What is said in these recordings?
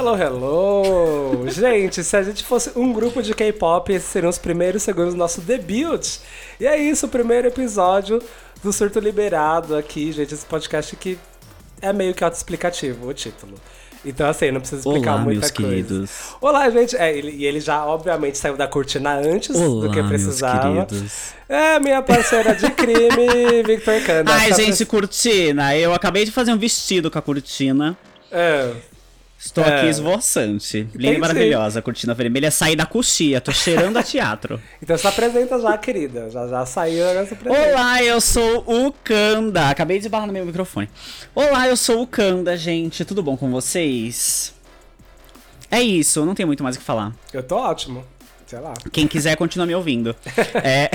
Hello, hello, gente, se a gente fosse um grupo de K-pop, esses seriam os primeiros segundos do nosso debut. E é isso, o primeiro episódio do Surto Liberado aqui, gente. Esse podcast que é meio que autoexplicativo, o título. Então, assim, não precisa explicar Olá, muita meus coisa. queridos. Olá, gente. É, ele, e ele já, obviamente, saiu da cortina antes Olá, do que precisava. meus queridos. É, minha parceira de crime, Victor Kanda. Ai, gente, cortina. Eu acabei de fazer um vestido com a cortina. É. Estou É. aqui esvoaçante. Linda e maravilhosa. Cortina vermelha. Saí da coxia. Tô cheirando a teatro. Então se apresenta já, querida. Já, já saiu, agora se apresenta. Olá, eu sou o Kanda. Acabei de barrar no meu microfone. Olá, eu sou o Kanda, gente. Tudo bom com vocês? É isso, não tem muito mais o que falar. Eu tô ótimo. Sei lá. Quem quiser, continua me ouvindo. É...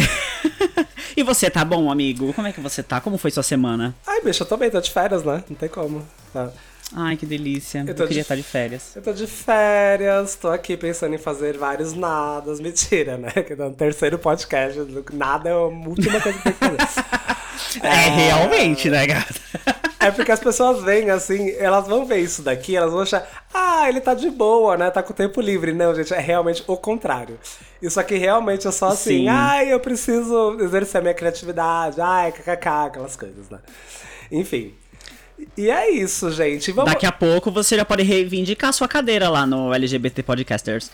e você, tá bom, amigo? Como é que você tá? Como foi sua semana? Ai, bicho, eu tô bem, tô de férias, né? Não tem como. Tá. Ai, que delícia. Eu, tô queria de- estar de férias. Eu tô de férias, tô aqui pensando em fazer vários nadas. Mentira, né? Que no terceiro podcast, nada é a última coisa que tem que fazer. É, realmente, né, gata? É porque as pessoas veem assim, elas vão ver isso daqui, elas vão achar, ah, ele tá de boa, né? Tá com tempo livre. Não, gente, é realmente o contrário. Isso aqui realmente é só assim, Sim. ai, eu preciso exercer a minha criatividade, ai, kkk, aquelas coisas, né? Enfim. E é isso, gente. Vamos... Daqui a pouco você já pode reivindicar sua cadeira lá no LGBT Podcasters.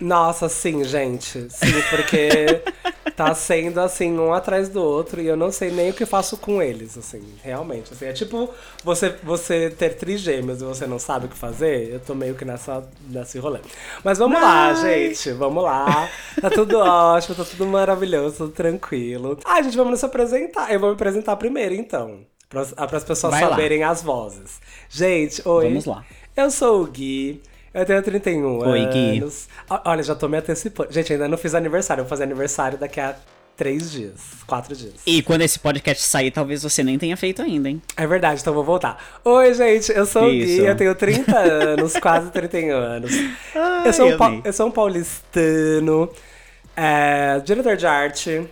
Nossa, sim, gente. Sim, porque tá sendo assim, um atrás do outro, e eu não sei nem o que faço com eles, assim, realmente. Assim, é tipo você, você ter trigêmeos e você não sabe o que fazer, eu tô meio que nessa, nesse rolê. Mas vamos lá, gente, vamos lá. Tá tudo ótimo, tá tudo maravilhoso, tudo tranquilo. Ah, gente, vamos nos apresentar. Eu vou me apresentar primeiro, então. Para as pessoas Vai lá. saberem as vozes. Gente, oi. Vamos lá. Eu sou o Gui. Eu tenho 31 Oi, Gui. anos. O- Olha, já tô me antecipando. Gente, ainda não fiz aniversário. Eu vou fazer aniversário daqui a três dias. Quatro dias. E quando esse podcast sair, talvez você nem tenha feito ainda, hein? É verdade, então vou voltar. Oi, gente, eu sou o Gui, Isso. eu tenho 30 anos, quase 31 anos. Ai, eu, sou um eu sou um paulistano, é, diretor de arte,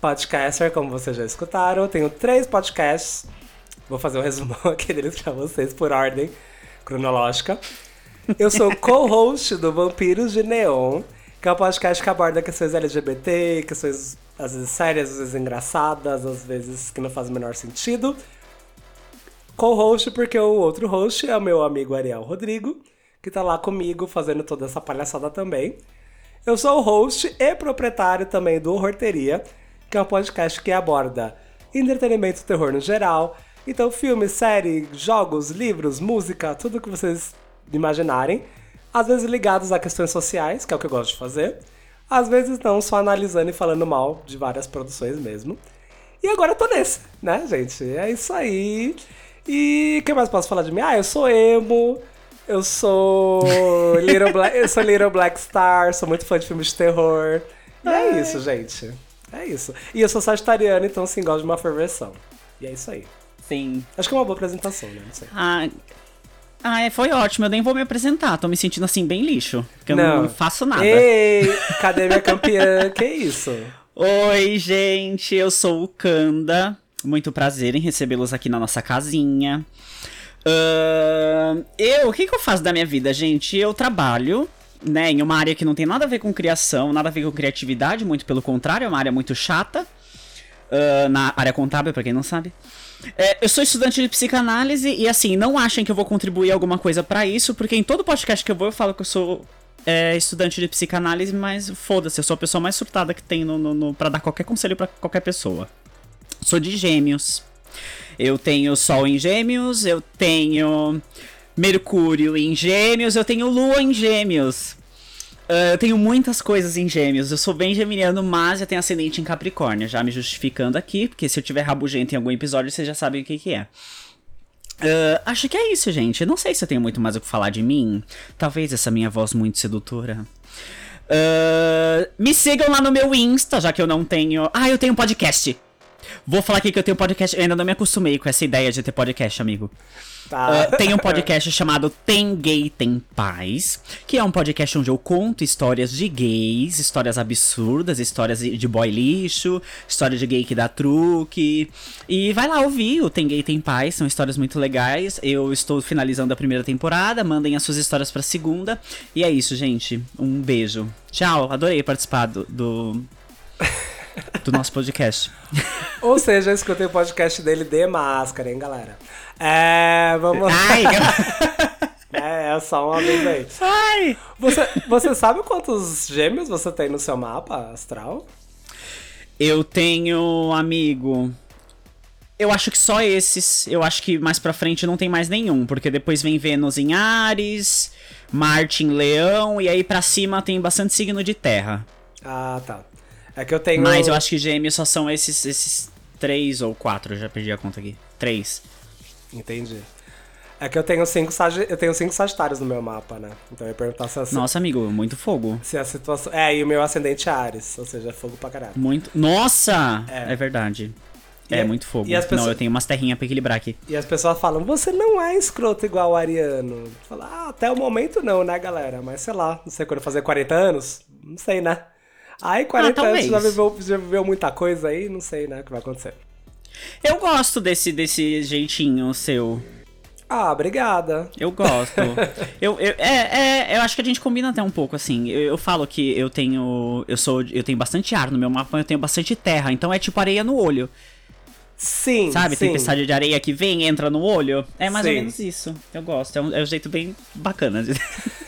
podcaster, como vocês já escutaram. Tenho três podcasts. Vou fazer um resumão aqui deles pra vocês por ordem cronológica. Eu sou co-host do Vampiros de Neon, que é um podcast que aborda questões LGBT, questões às vezes sérias, às vezes engraçadas, às vezes que não fazem o menor sentido. Co-host porque o outro host é o meu amigo Ariel Rodrigo, que tá lá comigo fazendo toda essa palhaçada também. Eu sou o host e proprietário também do Horteria, que é um podcast que aborda entretenimento e terror no geral. Então, filmes, séries, jogos, livros, música, tudo que vocês imaginarem. Às vezes ligados a questões sociais, que é o que eu gosto de fazer. Às vezes não, só analisando e falando mal de várias produções mesmo. E agora eu tô nesse, né, gente? É isso aí. E o que mais posso falar de mim? Ah, eu sou emo. Eu sou Little Black, eu sou Little Black Star, sou muito fã de filmes de terror. E é isso, gente. É isso. E eu sou sagitariano, então sim, gosto de uma ferversão. E é isso aí. Sim. Acho que é uma boa apresentação, né? Não sei. Ah, ah, é, foi ótimo. Eu nem vou me apresentar. Tô me sentindo assim, bem lixo. Porque eu não, faço nada. Ei, cadê minha campeã? que isso? Oi, gente. Eu sou o Kanda. Muito prazer em recebê-los aqui na nossa casinha. Ahn, eu, o que, que eu faço da minha vida, gente? Eu trabalho, né, em uma área que não tem nada a ver com criação, nada a ver com criatividade, muito pelo contrário, é uma área muito chata. Ah, na área contábil, pra quem não sabe. É, eu sou estudante de psicanálise e, assim, não achem que eu vou contribuir alguma coisa pra isso, porque em todo podcast que eu vou eu falo que eu sou é, estudante de psicanálise, mas foda-se, eu sou a pessoa mais surtada que tem no, no, no, pra dar qualquer conselho pra qualquer pessoa. Sou de gêmeos. Eu tenho Sol em gêmeos, eu tenho Mercúrio em gêmeos, eu tenho Lua em gêmeos. Ah, eu tenho muitas coisas em gêmeos. Eu sou bem geminiano, mas eu tenho ascendente em Capricórnio. Já me justificando aqui, porque se eu tiver rabugento em algum episódio, vocês já sabem o que, que é. Ah, acho que é isso, gente. Não sei se eu tenho muito mais o que falar de mim. Talvez essa minha voz muito sedutora. Ah, me sigam lá no meu Insta, já que eu não tenho. Ah, eu tenho um podcast. Vou falar aqui que eu tenho podcast. Eu ainda não me acostumei com essa ideia de ter podcast, amigo. Tá. Uh, tem um podcast chamado Tem Gay Tem Paz, que é um podcast onde eu conto histórias de gays, histórias absurdas, histórias de boy lixo, história de gay que dá truque. E vai lá ouvir o Tem Gay Tem Paz, são histórias muito legais. Eu estou finalizando a primeira temporada, mandem as suas histórias pra segunda. E é isso, gente. Um beijo. Tchau, adorei participar do, do, do nosso podcast. Ou seja, escutei o podcast dele de máscara, hein, galera? É, vamos lá. Ai, É, é só uma vez aí. ai. Você, você sabe quantos gêmeos você tem no seu mapa astral? Eu tenho amigo. Eu acho que só esses. Eu acho que mais pra frente não tem mais nenhum, porque depois vem Vênus em Ares, Marte em Leão e aí pra cima tem bastante signo de terra. Ah, tá. É que eu tenho. Mas eu acho que gêmeos só são esses esses três ou quatro, eu já perdi a conta aqui. Três. Entendi. É que eu tenho cinco, sagi... eu tenho cinco sagitários no meu mapa, né? Então eu ia perguntar se a, Nossa, amigo, muito fogo. se a situação. É, e o meu ascendente é Ares, ou seja, é fogo pra caralho. Muito. Nossa! É. É, verdade. É a- muito fogo. e as Não, pessoas- eu tenho umas terrinhas pra equilibrar aqui. E as pessoas falam, você não é escroto igual o Ariano. Fala, ah, até o momento não, né, galera? Mas sei lá, não sei quando fazer 40 anos, não sei, né? Aí 40 anos talvez. já viveu, já viveu muita coisa aí, não sei, né, o que vai acontecer. Eu gosto desse, desse jeitinho seu. Ah, obrigada. Eu gosto. eu, eu, é, é, eu acho que a gente combina até um pouco, assim. Eu, eu falo que eu tenho. Eu sou. Eu tenho bastante ar no meu mapa, eu tenho bastante terra. Então é tipo areia no olho. Sim, Sabe? sim. Tempestade de areia que vem, entra no olho. É mais Sim. ou menos isso. Eu gosto. É um, é um jeito bem bacana. de-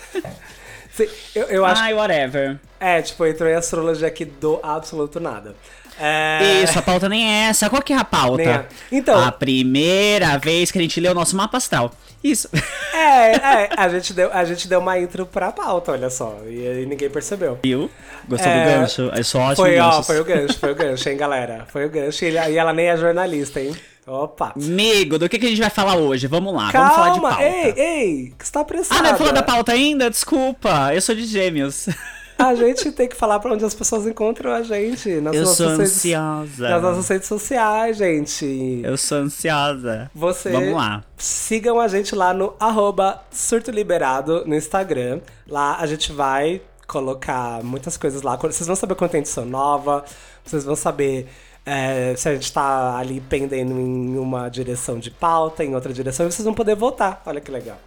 Sim, eu, eu acho Ai, whatever. É, tipo, entrou em astrologia aqui do absoluto nada. É... Isso, a pauta nem é essa. Qual que é a pauta? É. Então- A primeira vez que a gente lê o nosso mapa astral. Isso. É, é, a gente, deu, a gente deu uma intro pra pauta, olha só. E aí ninguém percebeu. Viu? Gostou É, do gancho? É só ótimo Foi, ó, foi o gancho, foi o gancho, hein, galera? Foi o gancho. E e ela nem é jornalista, hein? Opa. Amigo, do que, que a gente vai falar hoje? Vamos lá, vamos falar de Calma, pauta. ei, ei, que você tá apressada. Ah, não vai falar da pauta ainda? Desculpa, eu sou de gêmeos. A gente tem que falar pra onde as pessoas encontram a gente. Nas Eu sou redes- ansiosa. Nas nossas redes sociais, gente. Eu sou ansiosa. Você Vamos lá. sigam a gente lá no arroba Surto Liberado no Instagram. Lá a gente vai colocar muitas coisas lá. Vocês vão saber quando tem edição nova, vocês vão saber é, se a gente tá ali pendendo em uma direção de pauta, em outra direção, e vocês vão poder votar. Olha que legal.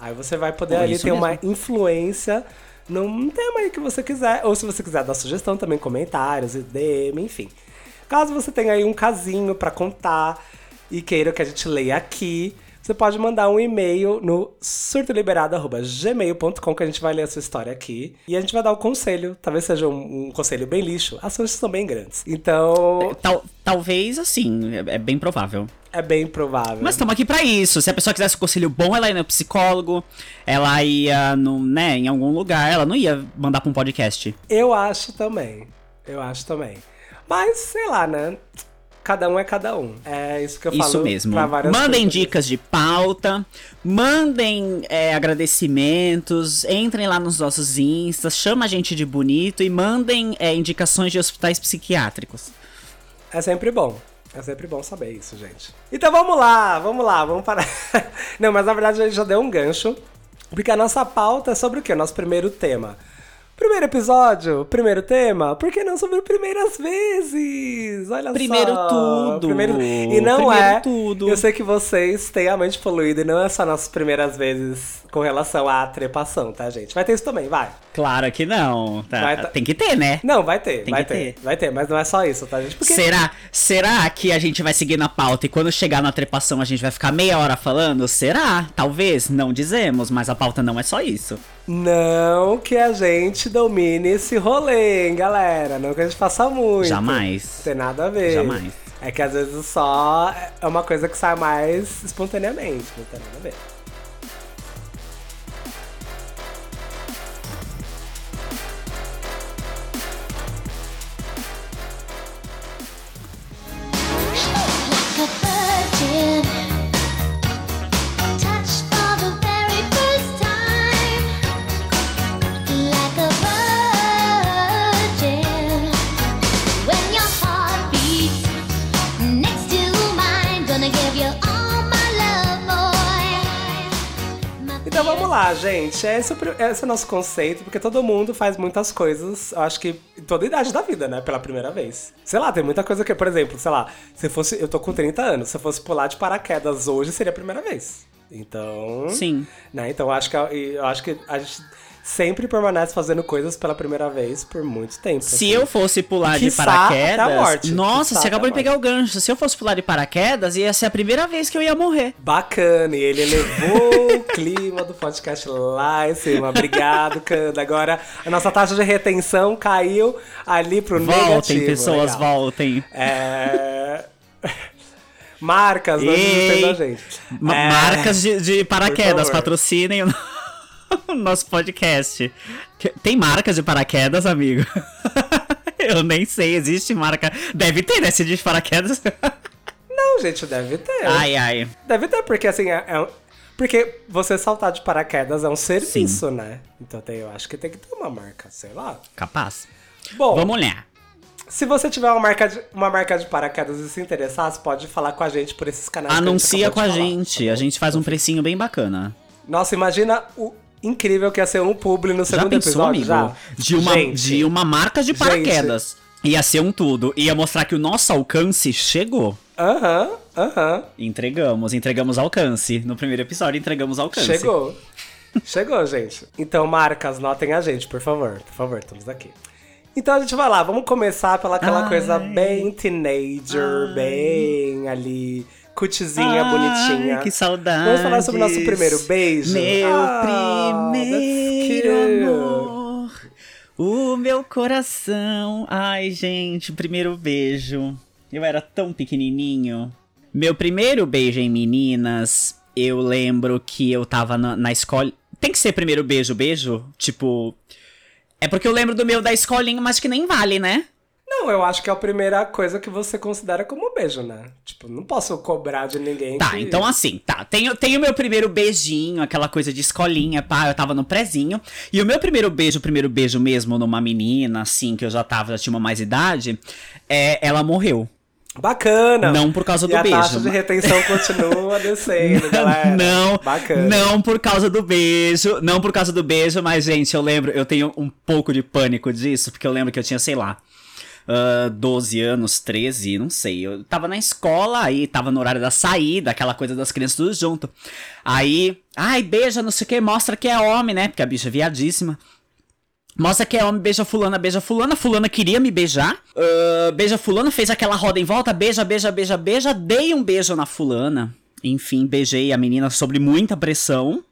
Aí você vai poder Pô, ali ter uma mesmo. influência num tema aí que você quiser. Ou se você quiser dar sugestão também, comentários, DM, enfim. Caso você tenha aí um casinho pra contar e queira que a gente leia aqui, você pode mandar um e-mail no surtoliberado.gmail.com que a gente vai ler a sua história aqui. E a gente vai dar o conselho. Talvez seja um, um conselho bem lixo. As chances são bem grandes. Então, Tal, talvez assim, é, é bem provável. é bem provável. Mas estamos aqui pra isso. Se a pessoa quisesse um conselho bom, ela ia no psicólogo, ela ia no, né, em algum lugar, ela não ia mandar pra um podcast. Eu acho também. Eu acho também. Mas, sei lá, né? Cada um é cada um. É isso que eu falo. Isso mesmo. Mandem pessoas. dicas de pauta, mandem é, agradecimentos, entrem lá nos nossos instas, chama a gente de bonito e mandem é, indicações de hospitais psiquiátricos. É sempre bom. É sempre bom saber isso, gente. Então vamos lá, vamos lá, vamos parar. Não, mas na verdade a gente já deu um gancho. Porque a nossa pauta é sobre o quê? Nosso primeiro tema. Primeiro episódio, primeiro tema, por que não sobre primeiras vezes? Olha Primeiro só. tudo. Primeiro... E não Primeiro é. tudo. Eu sei que vocês têm a mente poluída e não é só nossas primeiras vezes com relação à trepação, tá, gente? Vai ter isso também, vai. Claro que não. tá? Vai tá- Tem que ter, né? Não, vai ter, Tem vai que ter, ter. Vai ter, mas não é só isso, tá, gente? Porque Será, será que a gente vai seguir na pauta e quando chegar na trepação a gente vai ficar meia hora falando? Será? Talvez, não dizemos, mas a pauta não é só isso. Não que a gente domine esse rolê, hein, galera. Não que a gente faça muito. Jamais. Não tem nada a ver. Jamais. É que às vezes só é uma coisa que sai mais espontaneamente. Não tem nada a ver. Lá, gente. Esse é, o, esse é o nosso conceito, porque todo mundo faz muitas coisas, eu acho que em toda idade da vida, né? Pela primeira vez. Sei lá, tem muita coisa que, por exemplo, sei lá, se fosse. Eu tô com 30 anos, se eu fosse pular de paraquedas hoje, seria a primeira vez. Então. Sim. Né? Então eu acho que, eu acho que a gente sempre permanece fazendo coisas pela primeira vez por muito tempo. Se assim. eu fosse pular de Quiçá até a paraquedas. morte. Nossa, Quiçá você acabou de pegar o gancho. Se eu fosse pular de paraquedas, ia ser a primeira vez que eu ia morrer. Bacana, e ele elevou o clima do podcast lá em cima. Obrigado, Canda. Agora a nossa taxa de retenção caiu ali pro Voltem, negativo. pessoas, Legal. voltem. É... Marcas, não desistem da gente. É, Marcas de, de paraquedas, patrocinem nosso podcast. Tem marcas de paraquedas, amigo? Eu nem sei, existe marca. Deve ter, né? Se diz paraquedas. Não, gente, deve ter. Ai, ai. Deve ter, porque assim, é, é um- Porque você saltar de paraquedas é um serviço, né? Então tem, eu acho que tem que ter uma marca, sei lá. Capaz. Bom, Vamos lá. se você tiver uma marca, de, uma marca de paraquedas e se interessar, você pode falar com a gente por esses canais. a Anuncia acabou com a falar, gente. tá A gente faz um precinho bem bacana. Nossa, imagina o incrível que ia ser um publi no Já segundo pensou, episódio, amigo? já? De uma, Gente, de uma marca de Gente. paraquedas. Ia ser um tudo. Ia mostrar que o nosso alcance chegou. Aham, aham. Entregamos, entregamos alcance. No primeiro episódio, entregamos alcance. Chegou. Chegou, gente. Então, marcas, notem a gente, por favor. Por favor, estamos aqui. Então a gente vai lá, vamos começar pela aquela Ai. coisa bem teenager, bem ali, cutizinha, Ai, bonitinha. que saudade. Vamos falar sobre o nosso primeiro beijo? Meu Ah, primeiro amor. O meu coração. Ai, gente, primeiro beijo. Eu era tão pequenininho. Meu primeiro beijo em meninas, eu lembro que eu tava na, na escola. Tem que ser primeiro beijo, beijo? Tipo. É porque eu lembro do meu da escolinha, mas que nem vale, né? Não, eu acho que é a primeira coisa que você considera como beijo, né? Tipo, não posso cobrar de ninguém. Tá, que- então assim, tá. Tenho, tenho meu primeiro beijinho, aquela coisa de escolinha, pá, eu tava no prezinho. E o meu primeiro beijo, o primeiro beijo mesmo numa menina, assim, que eu já tava, já tinha uma mais idade, é, ela morreu. Bacana! Não por causa e do a beijo. taxa de retenção continua descendo, galera. Não, Bacana. não por causa do beijo, não por causa do beijo, mas gente, eu lembro, eu tenho um pouco de pânico disso, porque eu lembro que eu tinha, sei lá, ah, 12 anos, 13, não sei. Eu tava na escola, aí tava no horário da saída, aquela coisa das crianças tudo junto. Aí, ai, beija, não sei o que, mostra que é homem, né? Porque a bicha é viadíssima. Mostra que é homem, beija fulana, beija fulana. Fulana queria me beijar. Ah, beija fulana, fez aquela roda em volta, beija, beija, beija, beija. Dei um beijo na fulana. Enfim, beijei a menina sob muita pressão.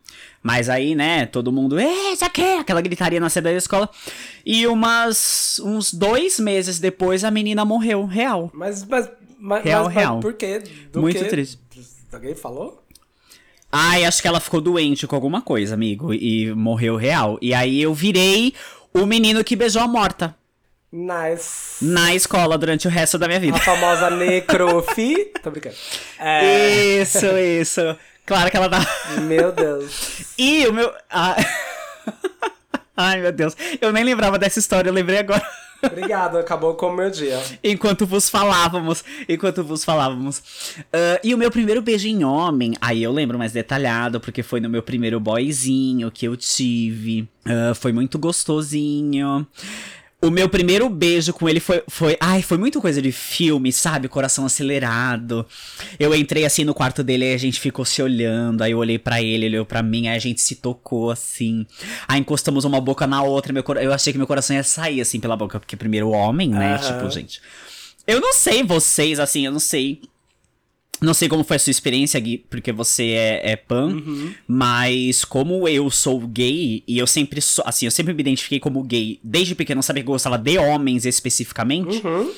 Mas aí, né, todo mundo, "Ê, já quer? Aquela gritaria na saída da escola. E umas, uns dois meses depois, a menina morreu, real. Mas, mas, mas, Real, mas, real. por quê? Do Muito quê? triste. Alguém falou? Ai, acho que ela ficou doente com alguma coisa, amigo, e morreu real. E aí eu virei o menino que beijou a morta Nice. na escola durante o resto da minha vida. A famosa necrofi. Tô brincando. É, Isso, isso. Claro que ela tá. meu Deus. E o meu. ah, Ai, meu Deus. Eu nem lembrava dessa história, eu lembrei agora. Obrigado, acabou com o meu dia. enquanto vos falávamos. Enquanto vos falávamos. Ah, e o meu primeiro beijo em homem, aí eu lembro mais detalhado, porque foi no meu primeiro boyzinho que eu tive. Ah, foi muito gostosinho. O meu primeiro beijo com ele foi, foi. Ai, foi muito coisa de filme, sabe? Coração acelerado. Eu entrei assim no quarto dele e a gente ficou se olhando. Aí eu olhei pra ele, ele olhou pra mim, aí a gente se tocou assim. Aí encostamos uma boca na outra. Meu, eu achei que meu coração ia sair assim pela boca, porque primeiro homem, né? Aham. Tipo, gente. Eu não sei vocês, assim, eu não sei. Não sei como foi a sua experiência, Gui, porque você é, é pan, Uhum. mas como eu sou gay, e eu sempre sou, assim, eu sempre me identifiquei como gay, desde pequeno sabia que eu gostava de homens especificamente, Uhum.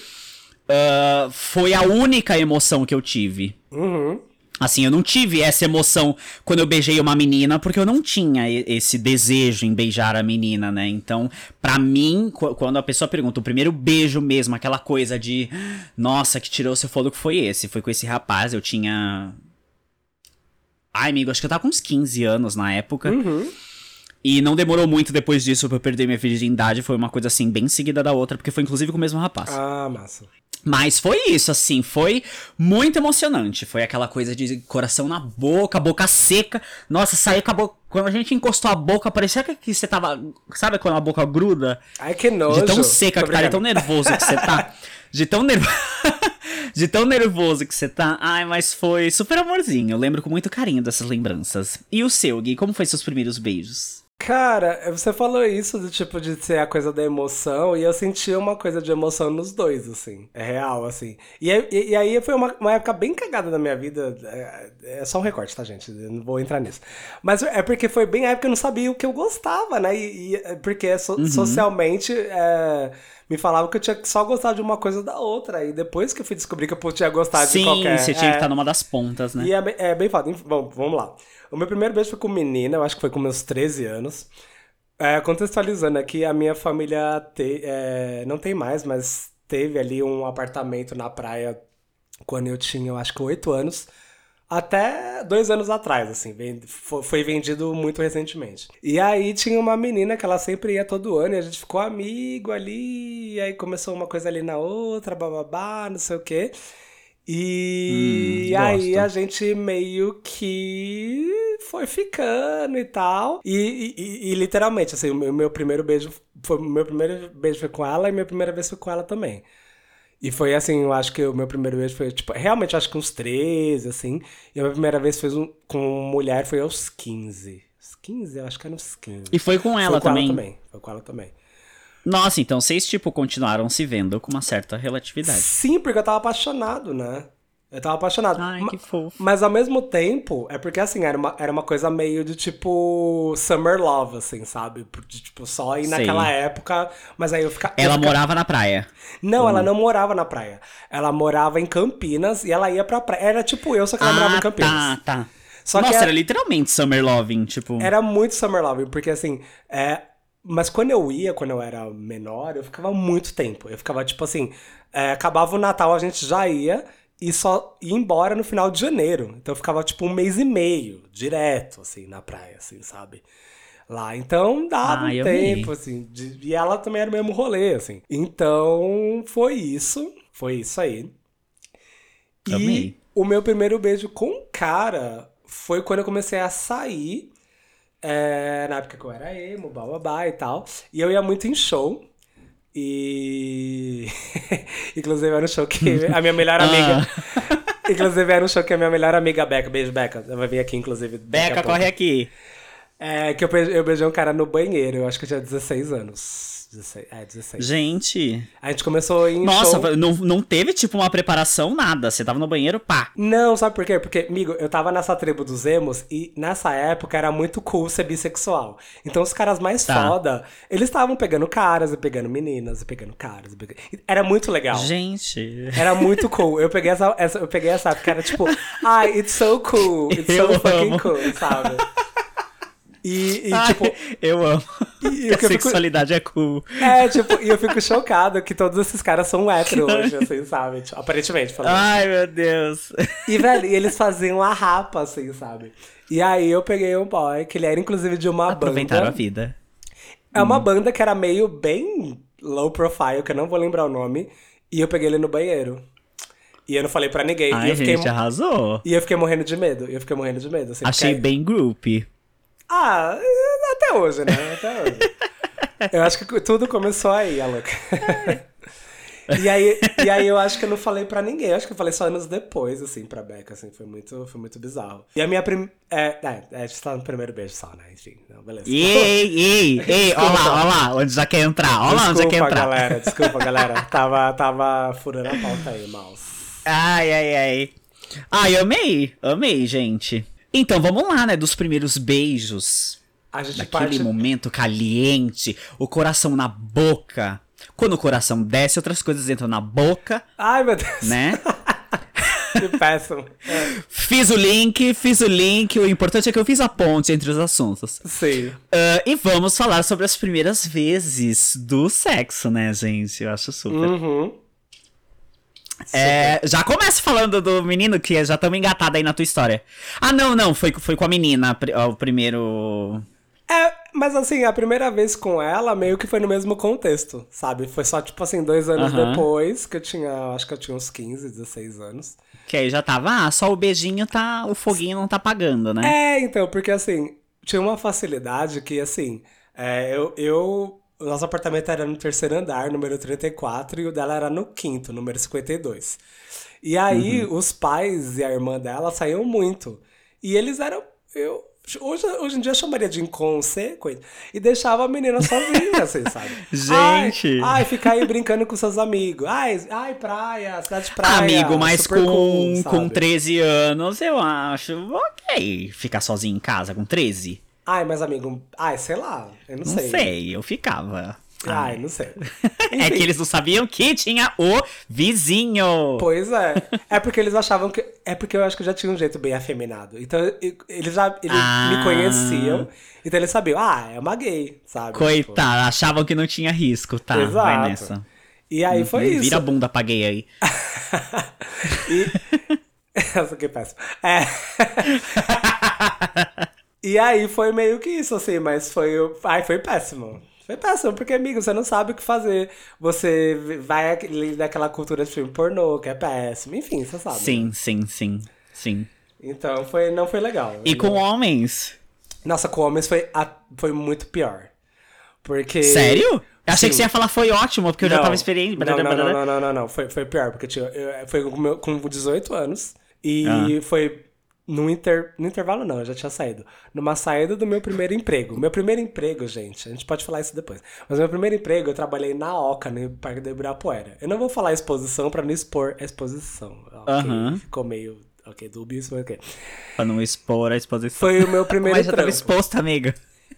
ah, foi a única emoção que eu tive. Uhum. Assim, eu não tive essa emoção quando eu beijei uma menina, porque eu não tinha esse desejo em beijar a menina, né? Então, pra mim, qu- quando a pessoa pergunta o primeiro beijo mesmo, aquela coisa de nossa, que tirou seu fôlego foi esse, foi com esse rapaz, eu tinha Ai, amigo, acho que eu tava com uns 15 anos na época. Uhum. E não demorou muito depois disso pra eu perder minha virgindade, foi uma coisa assim bem seguida da outra, porque foi inclusive com o mesmo rapaz. Ah, massa. Mas foi isso, assim, foi muito emocionante. Foi aquela coisa de coração na boca, boca seca. Nossa, saiu com a boca. Quando a gente encostou a boca, parecia que, você tava. Sabe quando a boca gruda? Ai, que nojo. De tão seca Tô que tá, de tão nervoso que você tá. De tão nervoso. de tão nervoso que você tá. Ai, mas foi super amorzinho. Eu lembro com muito carinho dessas lembranças. E o seu, Gui? Como foi seus primeiros beijos? Cara, você falou isso do tipo de ser a coisa da emoção, e eu senti uma coisa de emoção nos dois, assim. É real, assim. E, aí- e- e aí foi uma, uma época bem cagada da minha vida. É, é só um recorte, tá, gente? Eu não vou entrar nisso. Mas é porque foi bem a época que eu não sabia o que eu gostava, né? E, e- é porque so- socialmente é, me falavam que eu tinha que só gostar de uma coisa ou da outra. E depois que eu fui descobrir que eu podia gostar de Sim, qualquer. você tinha que é. estar numa das pontas, né? E é, bem- é bem foda. Bom, vamos lá. O meu primeiro beijo foi com menina, eu acho que foi com meus 13 anos. É, contextualizando aqui, a minha família te- é, não tem mais, mas teve ali um apartamento na praia quando eu tinha, eu acho que 8 anos. Até dois anos atrás, assim, foi vendido muito recentemente. E aí tinha uma menina que ela sempre ia todo ano e a gente ficou amigo ali, e aí começou uma coisa ali na outra, bababá, não sei o quê. E Hum, aí gosto. a gente meio que foi ficando e tal. E, e- e- literalmente, assim, o meu, meu primeiro beijo foi meu primeiro beijo foi com ela e minha primeira vez foi com ela também. E foi assim, eu acho que o meu primeiro beijo foi, tipo, realmente acho que uns 13, assim. E a minha primeira vez foi um- com mulher foi aos 15. Os 15? Eu acho que era uns 15. E foi com ela foi com também. ela também. Foi com ela também. Nossa, então vocês, tipo, continuaram se vendo com uma certa relatividade. Sim, porque eu tava apaixonado, né? Eu tava apaixonado. Ai, Ma- que fofo. Mas ao mesmo tempo, é porque assim, era uma, era uma coisa meio de tipo summer love, assim, sabe? De, tipo, só ir naquela época, mas aí eu ficava. Ela morava na praia. Não, ela não morava na praia. Ela morava em Campinas e ela ia pra praia. Era tipo eu, só que ela morava em Campinas. tá, tá. Só que Nossa, era- era literalmente Summer Loving, tipo. Era muito summer love, porque assim, é. Mas quando eu ia, quando eu era menor, eu ficava muito tempo. Eu ficava, tipo assim, é, acabava o Natal, a gente já ia e só ia embora no final de janeiro. Então eu ficava, tipo, um mês e meio, direto, assim, na praia, assim, sabe? Lá. Então dava Ai, um tempo, assim. de- e ela também era o mesmo rolê, assim. Então foi isso. Foi isso aí. E Amei. o meu primeiro beijo com cara foi quando eu comecei a sair. É, na época que eu era emo, bababá e tal. E eu ia muito em show. E. Inclusive era um show que a minha melhor amiga. Inclusive era um show que a minha melhor amiga Beca, beijo Beca, ela vai vir aqui inclusive. Beca, corre aqui. É, que eu, eu beijei um cara no banheiro, eu acho que eu tinha 16 anos. 16, é, 16. Gente. A gente começou em Nossa, show... não, não teve, tipo, uma preparação, nada. Você tava no banheiro, pá. Não, sabe por quê? Porque, amigo, eu tava nessa tribo dos emos e nessa época era muito cool ser bissexual. Então os caras mais Tá. foda, eles estavam pegando caras e pegando meninas e pegando caras. E pegando... Era muito legal. Gente. Era muito cool. Eu peguei essa, essa- eu peguei essa época, era tipo, ai, it's so cool, it's so Eu fucking amo. cool, sabe? E, e, Ai, tipo, eu amo. e a o que eu fico- sexualidade é cool. é, tipo, e eu fico chocado que todos esses caras são hétero hoje, assim, sabe? Tipo, aparentemente, falando. Ai, meu Deus. E, velho, e eles faziam a rapa, assim, sabe? E aí eu peguei um boy, que ele era inclusive de uma Aproveitaram a banda. vida. É uma banda que era meio bem low profile, que eu não vou lembrar o nome. E eu peguei ele no banheiro. E eu não falei pra ninguém. e, Ai, eu fiquei, gente, arrasou. e eu fiquei morrendo de medo. E eu fiquei morrendo de medo. Assim, Achei porque- bem groupie. Ah, até hoje, né? Até hoje. eu acho que tudo começou aí, a louca. E aí, e aí eu acho que eu não falei pra ninguém. Eu acho que eu falei só anos depois, assim, pra Beca, assim. Foi muito, foi muito bizarro. E a minha prim... É, é, é, a gente tá no primeiro beijo só, né? Enfim, não, beleza. Ei, ei, ei, ó lá, ó lá, onde já quer entrar, ó lá onde já quer Desculpa, entrar. galera. Desculpa, galera. Tava, tava furando a pauta aí, mouse. Ai, ai, ai. Ai, amei, amei, gente. Então, vamos lá, né, dos primeiros beijos. A gente Daquele parte... momento caliente, o coração na boca. Quando o coração desce, outras coisas entram na boca, Ai, meu Deus. né? Que péssimo. É, Fiz o link, fiz o link. O importante é que eu fiz a ponte entre os assuntos. sim. Ah, e vamos falar sobre as primeiras vezes do sexo, né, gente? Eu acho super. Uhum. É, já começa falando do menino que já estamos engatados aí na tua história. Ah, não, não, foi, foi com a menina o primeiro. É, Mas assim, a primeira vez com ela meio que foi no mesmo contexto, sabe? Foi só, tipo assim, dois anos Aham. depois, que eu tinha, acho que eu tinha uns 15, 16 anos. Que aí já tava, ah, só o beijinho tá. O foguinho não tá apagando, né? É, então, porque assim, tinha uma facilidade que, assim, é, eu, eu. O nosso apartamento era no terceiro andar, número 34, e o dela era no quinto, número 52. E aí, os pais e a irmã dela saíam muito. E eles eram. Eu, hoje, hoje em dia eu chamaria de inconsequente. E deixava a menina sozinha, assim, sabe? Gente. Ai, ai, ficar aí brincando com seus amigos. Ai, ai praia, cidade de praia. Amigo, mas com, cool, com sabe? 13 anos, eu acho ok ficar sozinho em casa com 13. Ai, mas amigo, ai, sei lá, eu não, Não sei, eu ficava. Ai, não sei. É que eles não sabiam que tinha o vizinho. Pois é. É porque eles achavam que. É porque eu acho que eu já tinha um jeito bem afeminado. Então eles já eles Ah. me conheciam. Então eles sabiam, ah, é uma gay, sabe? Coitada, achavam que não tinha risco, tá? Tipo, Vai exato. nessa. E aí foi isso. Vira a bunda pra gay aí. e... Essa aqui é péssima. É. e aí foi meio que isso, assim, mas foi. Ai, foi péssimo. Foi péssimo, porque, amigo, você não sabe o que fazer. Você vai daquela cultura de filme pornô, que é péssimo. Enfim, você sabe. Sim, sim, sim, sim. Então foi, não foi legal. E com homens? Nossa, com homens foi, foi muito pior. Porque. Sério? Eu achei Sim. que você ia falar foi ótimo, porque eu já Não. tava experiente. Não, não, não, não, não, não, não. Foi, foi pior, porque tinha, eu- foi com, meu- com 18 anos. E Ah. foi no, inter, no intervalo, não, eu já tinha saído. Numa saída do meu primeiro emprego. Meu primeiro emprego, gente, a gente pode falar isso depois. Mas meu primeiro emprego, eu trabalhei na Oca, no Parque do Ibirapuera. Eu não vou falar exposição pra não expor a exposição. ok? Aham. Ficou meio. Ok, dúbio isso, mas ok. Pra não expor a exposição. Foi o meu primeiro Mas já tava trampo. exposto, amiga.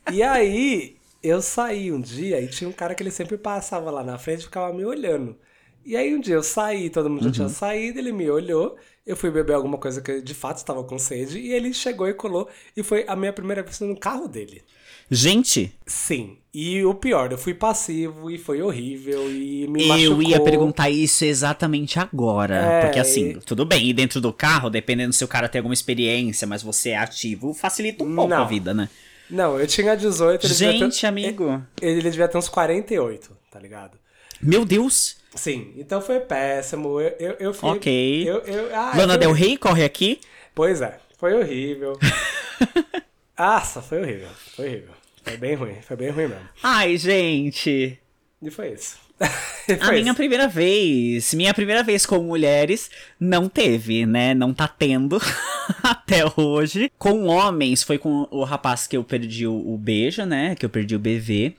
E aí, eu saí um dia e tinha um cara que ele sempre passava lá na frente e ficava me olhando. E aí um dia eu saí, todo mundo já Uhum. tinha saído, ele me olhou, eu fui beber alguma coisa que eu, de fato estava com sede, e ele chegou e colou, e foi a minha primeira vez no carro dele. Gente, Sim. E o pior, eu fui passivo e foi horrível e me eu machucou. ia perguntar isso exatamente agora. É, porque assim, e- tudo bem, e dentro do carro, dependendo se o cara tem alguma experiência, mas você é ativo, facilita um pouco Não. a vida, né? Não, eu tinha 18, ele Gente, ter... amigo. Ele devia ter uns 48, tá ligado? Meu Deus. Sim, então foi péssimo. Eu, eu, eu fui. Ok. Eu, eu, ah, Lana eu- Del Rey corre aqui. Pois é, foi horrível. Nossa, foi horrível. Foi horrível. Foi bem ruim, foi bem ruim mesmo. Ai, gente. E foi isso. E A foi minha isso. primeira vez, minha primeira vez com mulheres, não teve, né? Não tá tendo até hoje. Com homens, foi com o rapaz que eu perdi o, o beijo, né? Que eu perdi o BV.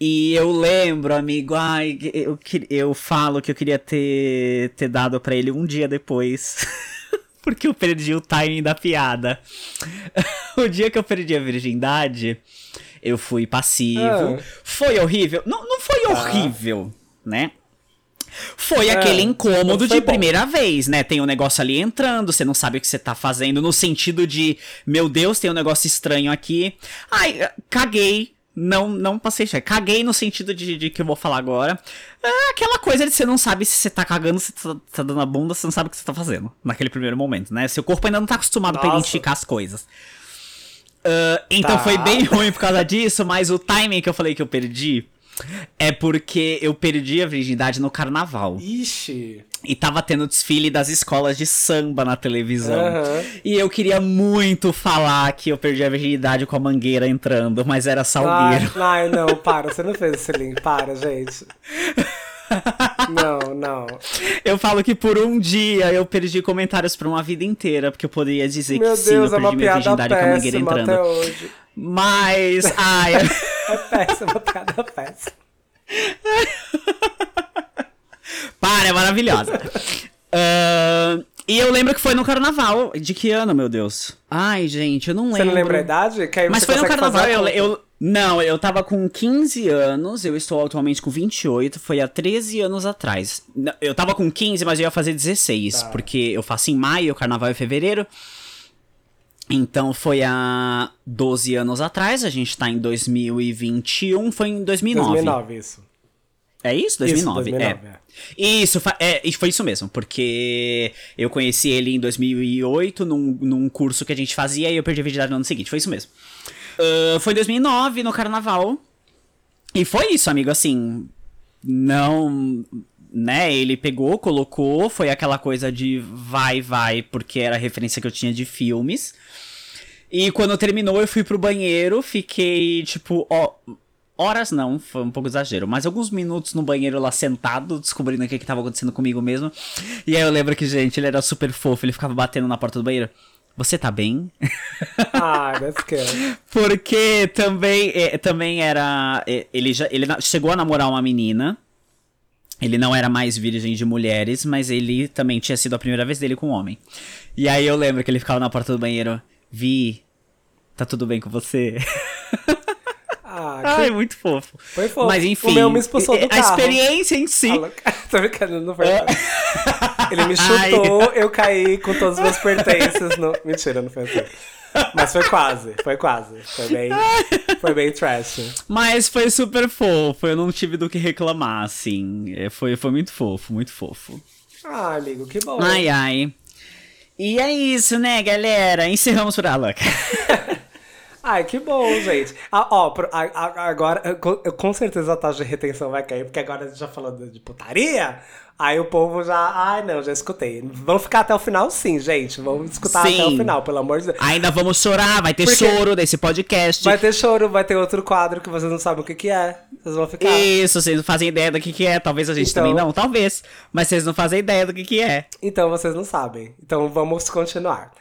E eu lembro, amigo, ai, eu, que- eu falo que eu queria ter, ter dado pra ele um dia depois. Porque eu perdi o timing da piada. o dia que eu perdi a virgindade, eu fui passivo. Ah. Foi horrível? Não, não foi horrível, né? Foi É, aquele incômodo de bom. primeira vez, né? Tem um negócio ali entrando, você não sabe o que você tá fazendo, no sentido de, meu Deus, tem um negócio estranho aqui. Ai, caguei. Não, não passei cheque. Caguei no sentido de, de que eu vou falar agora. É aquela coisa de você não sabe se você tá cagando, se tá, tá dando a bunda, você não sabe o que você tá fazendo. Naquele primeiro momento, né? Seu corpo ainda não tá acostumado pra Nossa. identificar as coisas. Ah, então Tá. foi bem ruim por causa disso, mas o timing que eu falei que eu perdi é porque eu perdi a virgindade no carnaval. Ixi. E tava tendo desfile das escolas de samba na televisão. Aham. E eu queria muito falar que eu perdi a virgindade com a mangueira entrando, mas era Ai, salgueiro. ai, não, para, você não fez esse link, para, gente. Não, não. Eu falo que por um dia eu perdi comentários pra uma vida inteira, porque eu poderia dizer Meu que sim, Deus, é eu uma perdi minha piada virgindade com a mangueira entrando. até hoje. Mas, ai, É péssima, piada péssima. Para, é maravilhosa. Ahn, e eu lembro que foi no carnaval. De que ano, meu Deus? Ai, gente, eu não lembro. Você não lembra a idade? Mas foi no carnaval. Eu, eu- Não, eu tava com 15 anos, eu estou atualmente com 28, foi há 13 anos atrás. Eu tava com 15, mas eu ia fazer 16, Tá. porque eu faço em maio, o carnaval é em fevereiro. Então foi há 12 anos atrás, a gente tá em 2021, foi em 2009. 2009, isso. É isso? 2009, Isso, 2009, é. Isso, é, foi isso mesmo, porque eu conheci ele em 2008 num, num curso que a gente fazia e eu perdi a virgindade no ano seguinte, foi isso mesmo. Ah, foi em 2009, no carnaval. E foi isso, amigo, assim. Não. Né, ele pegou, colocou, foi aquela coisa de vai, vai, porque era a referência que eu tinha de filmes. E quando terminou, eu fui pro banheiro, fiquei, tipo, ó. Horas não, foi um pouco exagero, mas alguns minutos no banheiro lá sentado, descobrindo o que, que tava acontecendo comigo mesmo. E aí eu lembro que, gente, ele era super fofo, ele ficava batendo na porta do banheiro. Você tá bem? Ah, that's good. Porque também, é, também era. é, ele já ele chegou a namorar uma menina. Ele não era mais virgem de mulheres, mas ele também tinha sido a primeira vez dele com um homem. E aí eu lembro que ele ficava na porta do banheiro. Vi, tá tudo bem com você? Ah, Ai, que... muito fofo. Foi fofo. Mas enfim, O meu me expulsou do a carro. experiência em si. Alô? Tô brincando, não foi. Ele me chutou, eu caí com todos os meus pertences. No... Mentira, não foi assim. Mas foi quase, foi quase. Foi bem, foi bem trash. Mas foi super fofo, eu não tive do que reclamar, assim. É, Foi, foi muito fofo, muito fofo. Ah, amigo, que bom. Ai, ai. E é isso, né, galera? Encerramos por ela. Ai, que bom, gente. Ah, ó, agora, com- certeza a taxa de retenção vai cair, porque agora a gente já falou de, putaria. Aí o povo já. Ai, não, já escutei. Vamos ficar até o final, sim, gente. Vamos escutar até o Sim. final, pelo amor de Deus. Ainda vamos chorar, vai ter Porque- choro desse podcast. Vai ter choro, vai ter outro quadro que vocês não sabem o que, que é. Vocês vão ficar. Isso, vocês não fazem ideia do que, que é. Talvez a gente Então- também não, talvez. Mas vocês não fazem ideia do que, que é. Então vocês não sabem. Então vamos continuar.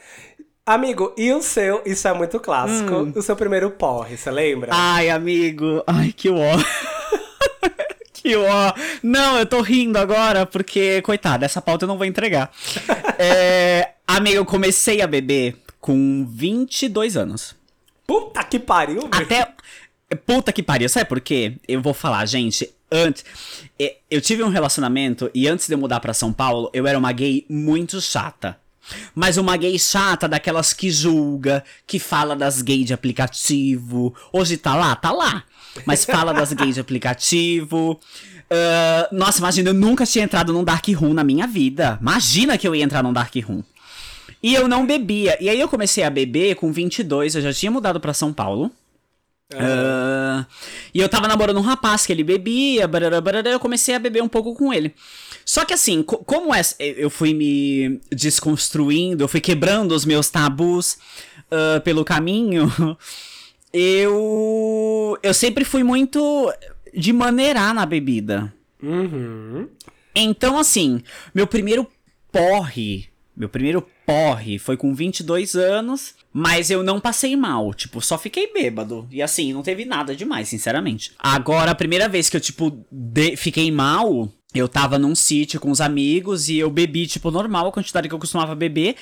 Amigo, e o seu, isso é muito clássico, Hum. o seu primeiro porre, você lembra? Ai, amigo. Ai, que ó. que ó. Não, eu tô rindo agora porque, coitado, essa pauta eu não vou entregar. é, amigo, eu comecei a beber com 22 anos. Puta que pariu, velho. Até. Puta que pariu, sabe por quê? Eu vou falar, gente. Antes. Eu tive um relacionamento e antes de eu mudar pra São Paulo, eu era uma gay muito chata. Mas uma gay chata daquelas que julga, que fala das gays de aplicativo. Hoje tá lá? Tá lá. Mas fala das gays de aplicativo. Ah, nossa, imagina, eu nunca tinha entrado num dark room na minha vida. Imagina que eu ia entrar num dark room. E eu não bebia. E aí eu comecei a beber com 22, eu já tinha mudado pra São Paulo. Ah, e eu tava namorando um rapaz que ele bebia, barará, barará, eu comecei a beber um pouco com ele. Só que assim, co- como é- eu fui me desconstruindo, eu fui quebrando os meus tabus ah, pelo caminho, eu eu sempre fui muito de maneirar na bebida. Uhum. Então, assim, meu primeiro porre, meu primeiro porre foi com 22 anos, mas eu não passei mal, tipo, só fiquei bêbado. E assim, não teve nada demais, sinceramente. Agora, a primeira vez que eu, tipo, fiquei mal, eu tava num sítio com os amigos e eu bebi, tipo, normal, a quantidade que eu costumava beber,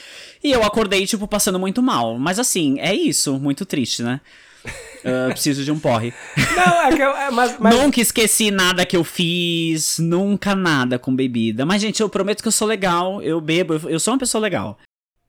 e eu acordei, tipo, passando muito mal. Mas assim, é isso, muito triste, né? Ah, preciso de um porre. Não, é que eu. é, mas, mas, Nunca esqueci nada que eu fiz, nunca nada com bebida. Mas, gente, eu prometo que eu sou legal, eu bebo, eu, eu sou uma pessoa legal.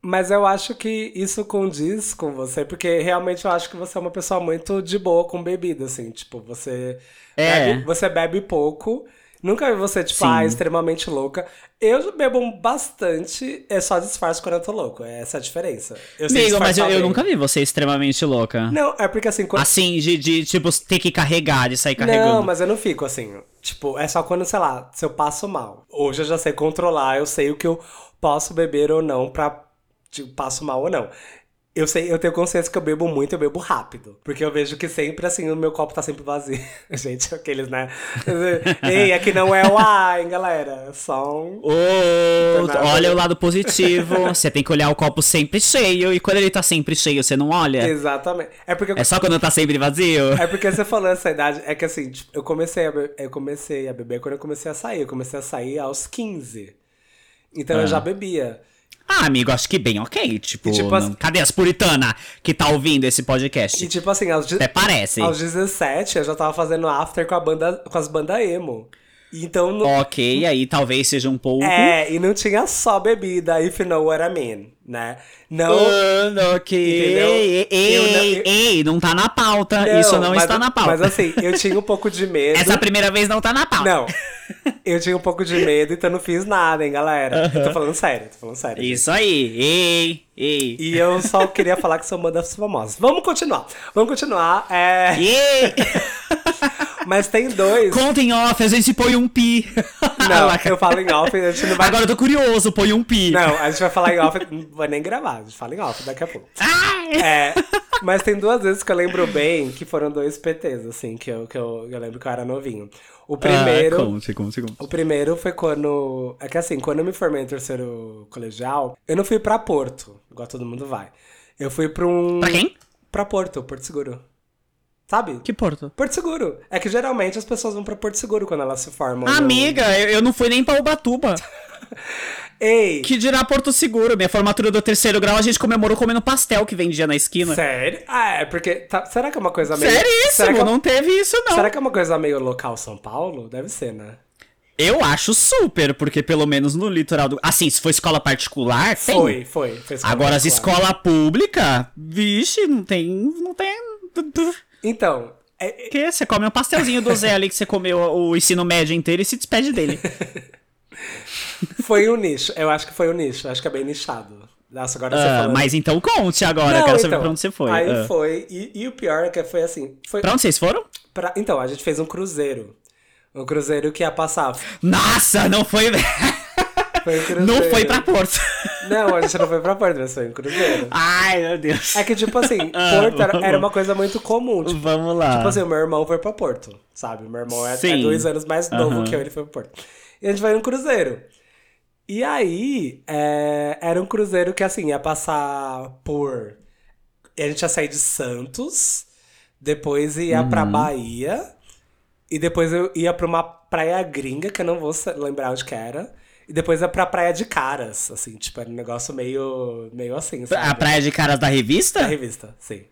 mas eu acho que isso condiz com você, porque realmente eu acho que você é uma pessoa muito de boa com bebida, assim. Tipo, você. É. Bebe, você bebe pouco. Nunca vi você, tipo, Sim. ah, extremamente louca. Eu bebo bastante, é só disfarce quando eu tô louco. Essa é a diferença. Eu sei Amigo, mas eu, eu nunca vi você extremamente louca. Não, é porque assim, quando. Assim, de, de, tipo, ter que carregar, de sair carregando. Não, mas eu não fico assim. Tipo, é só quando, sei lá, se eu passo mal. Hoje eu já sei controlar, eu sei o que eu posso beber ou não pra. Tipo, passo mal ou não. Eu sei, eu tenho consciência que eu bebo muito, eu bebo rápido. Porque eu vejo que sempre, assim, o meu copo tá sempre vazio. Gente, aqueles, né? Ei, aqui não é o A, hein, galera? É só um. Nada. olha o lado positivo. Você tem que olhar o copo sempre cheio. E quando ele tá sempre cheio, você não olha. Exatamente. É porque É só quando tá sempre vazio. É porque você falou essa idade, é que assim, tipo, eu comecei a beber, eu comecei a beber quando eu comecei a sair. Eu comecei a sair aos 15. Então eu já bebia. Ah, amigo, acho que bem ok. Tipo, tipo, não- as- cadê as puritanas que tá ouvindo esse podcast? E tipo assim, aos, de- Até parece. aos 17 eu já tava fazendo after com, a banda, com as bandas emo. Então, não- Ok, aí talvez seja um pouco. é, e não tinha só bebida, if you know what I mean, né? Não. Ah, ok. Entendeu? Ei, ei, não- eu- ei, não tá na pauta. Isso não mas- está na pauta. Mas assim, eu tinha um pouco de medo. Essa primeira vez não tá na pauta. Não. eu tinha um pouco de medo, então não fiz nada, hein, galera. Eu tô falando sério, tô falando sério. gente. Isso aí. Ei, ei. E eu só queria falar que sou uma das famosas. Vamos continuar. Vamos continuar. É... Ei! Mas tem dois. Conta em off, a gente põe um pi. Não, eu falo em off, a gente não vai. Agora eu tô curioso, põe um pi. Não, a gente vai falar em off, não vai nem gravar, a gente fala em off daqui a pouco. Ai! É, mas tem duas vezes que eu lembro bem que foram dois PTs, assim, que eu, que eu, eu lembro que eu era novinho. O primeiro. Ah, conte, conte, conte. O primeiro foi quando. É que assim, quando eu me formei em terceiro colegial, eu não fui pra Porto, igual todo mundo vai. Eu fui pra um. Pra quem? Pra Porto, Porto Seguro. Sabe? Que porto? Porto Seguro. É que geralmente as pessoas vão pra Porto Seguro quando elas se formam. no- Amiga, eu, eu não fui nem pra Ubatuba. Ei! Que dirá Porto Seguro. Minha formatura do terceiro grau a gente comemorou comendo pastel que vendia na esquina. Sério? Ah, é porque. tá- será que é uma coisa meio. Seríssimo, será que, é- não teve isso não. será que é uma coisa meio local São Paulo? Deve ser, né? Eu acho super, porque pelo menos no litoral do... Assim, se for escola particular, tem. Foi, foi. foi Agora, as particular. escola pública, vixe, não tem... Não tem... Então. é- Que você come um pastelzinho do Zé ali que você comeu o ensino médio inteiro e se despede dele. Foi um nicho. Eu acho que foi um nicho. Acho que é bem nichado. Nossa, agora você Ah, falando. mas então conte agora, Não, eu quero saber então, pra onde você foi. Aí Ah. foi. E, e o pior é que foi assim. Foi Pra onde vocês foram? pra- Então, a gente fez um cruzeiro. Um cruzeiro que ia passar. Nossa, não foi... Foi um cruzeiro. não foi pra Porto. Não, a gente não foi pra Porto, mas foi um cruzeiro. Ai, meu Deus. É que, tipo assim, Ah, Porto era, era uma coisa muito comum. Tipo, Vamos lá. tipo assim, o meu irmão foi pra Porto, sabe? Meu irmão é, é dois anos mais novo Aham. que eu, ele foi pra Porto. E a gente foi num cruzeiro. E aí, é, era um cruzeiro que, assim, ia passar por... A gente ia sair de Santos, depois ia pra Uhum. Bahia, e depois eu ia pra uma praia gringa, que eu não vou lembrar onde que era. E depois ia pra praia de caras, assim, tipo, era um negócio meio, meio assim, sabe? A praia de caras da revista? Da revista, sim.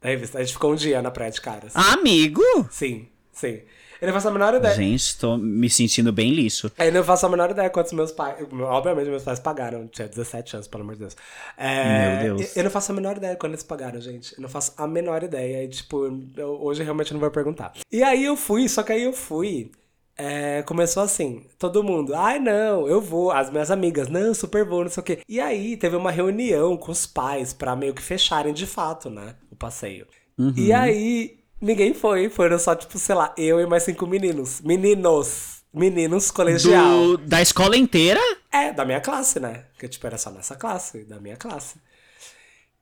Da revista. A gente ficou um dia na praia de caras. Amigo! Sim, sim. Eu não faço a menor ideia. Gente, tô me sentindo bem lixo. Eu não faço a menor ideia quantos meus pais. Obviamente, meus pais pagaram. Tinha 17 anos, pelo amor de Deus. É, Meu Deus. Eu não faço a menor ideia quando eles pagaram, gente. Eu não faço a menor ideia. E, tipo, eu- hoje realmente não vou perguntar. E aí eu fui, só que aí eu fui. É, começou assim, todo mundo, ai não, eu vou, as minhas amigas, não, super vou, não sei o quê. E aí teve uma reunião com os pais pra meio que fecharem de fato, né, o passeio. E aí ninguém foi, foram só, tipo, sei lá, eu e mais cinco meninos. Meninos, meninos colegial. Do, da escola inteira? É, da minha classe, né? Porque, tipo, era só nessa classe, da minha classe.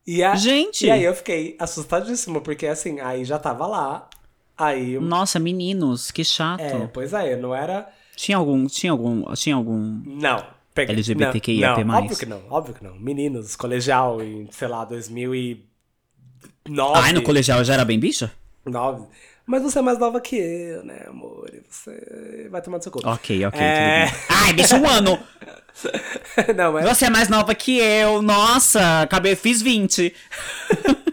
E a, Gente. E aí eu fiquei assustadíssimo, porque assim, aí já tava lá. Aí. Nossa, meninos, que chato. É, pois é, não era. Tinha algum, tinha algum, tinha algum... Não. Peguei. LGBTQIA+. Não, não, óbvio que não, óbvio que não. Meninos, colegial em, sei lá, 2009. Ai, no colegial já era bem bicha? 9. Mas você é mais nova que eu, né, amor? E você vai tomar no seu cu. Ok, ok, É. Ai, bicho, um ano! não, mas. Você é mais nova que eu, nossa, acabei, fiz 20.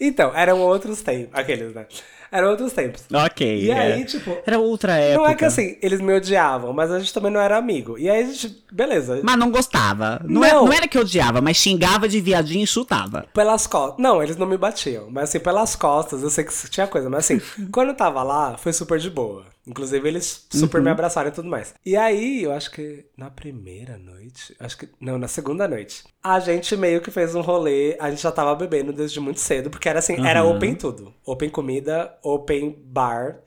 Então, eram outros tempos. Aqueles, né? Eram outros tempos. Ok, E aí, é. tipo. Era outra época. Não é que assim, eles me odiavam, mas a gente também não era amigo. E aí a gente, beleza. Mas não gostava. Não, Não. Era, não era que odiava, mas xingava de viadinho e chutava. Pelas costas. Não, eles não me batiam. Mas assim, pelas costas, eu sei que tinha coisa. Mas assim, quando eu tava lá, foi super de boa. Inclusive, eles super Uhum. me abraçaram e tudo mais. E aí, eu acho que na primeira noite. Acho que. Não, na segunda noite. A gente meio que fez um rolê. A gente já tava bebendo desde muito cedo. Porque era assim, era Uhum. open tudo. Open comida, open bar.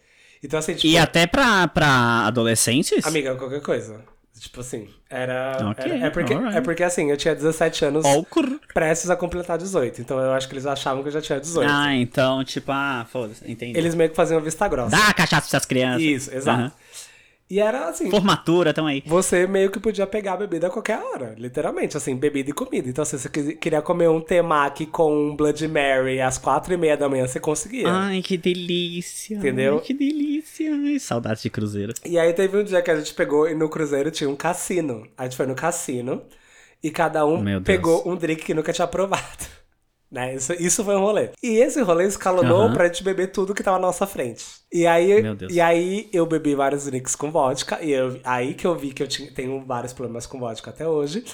Então, assim, tipo. E até pra, pra adolescentes? Amiga, qualquer coisa. Tipo assim, era. Ok, era- é, porque, alright. é porque assim, eu tinha 17 anos Álcool. prestes a completar 18. Então eu acho que eles achavam que eu já tinha 18. Ah, então, tipo, ah, foda-se, entendi. Eles meio que faziam vista grossa. Dá a cachaça pra essas crianças. Isso, exato. E era assim. Formatura, tão aí. Você meio que podia pegar a bebida a qualquer hora, literalmente, assim, bebida e comida. Então, se você queria comer um temaki com um Blood Mary às quatro e meia da manhã, você conseguia. Ai, que delícia. Entendeu? Ai, que delícia. Ai, saudade de cruzeiro. E aí teve um dia que a gente pegou e no cruzeiro tinha um cassino. A gente foi no cassino e cada um pegou um drink que nunca tinha provado. Né? Isso, isso foi um rolê. E esse rolê escalonou Aham. pra gente beber tudo que tava na nossa frente. E aí, e aí eu bebi vários drinks com vodka. E eu, aí que eu vi que eu tinha, tenho vários problemas com vodka até hoje.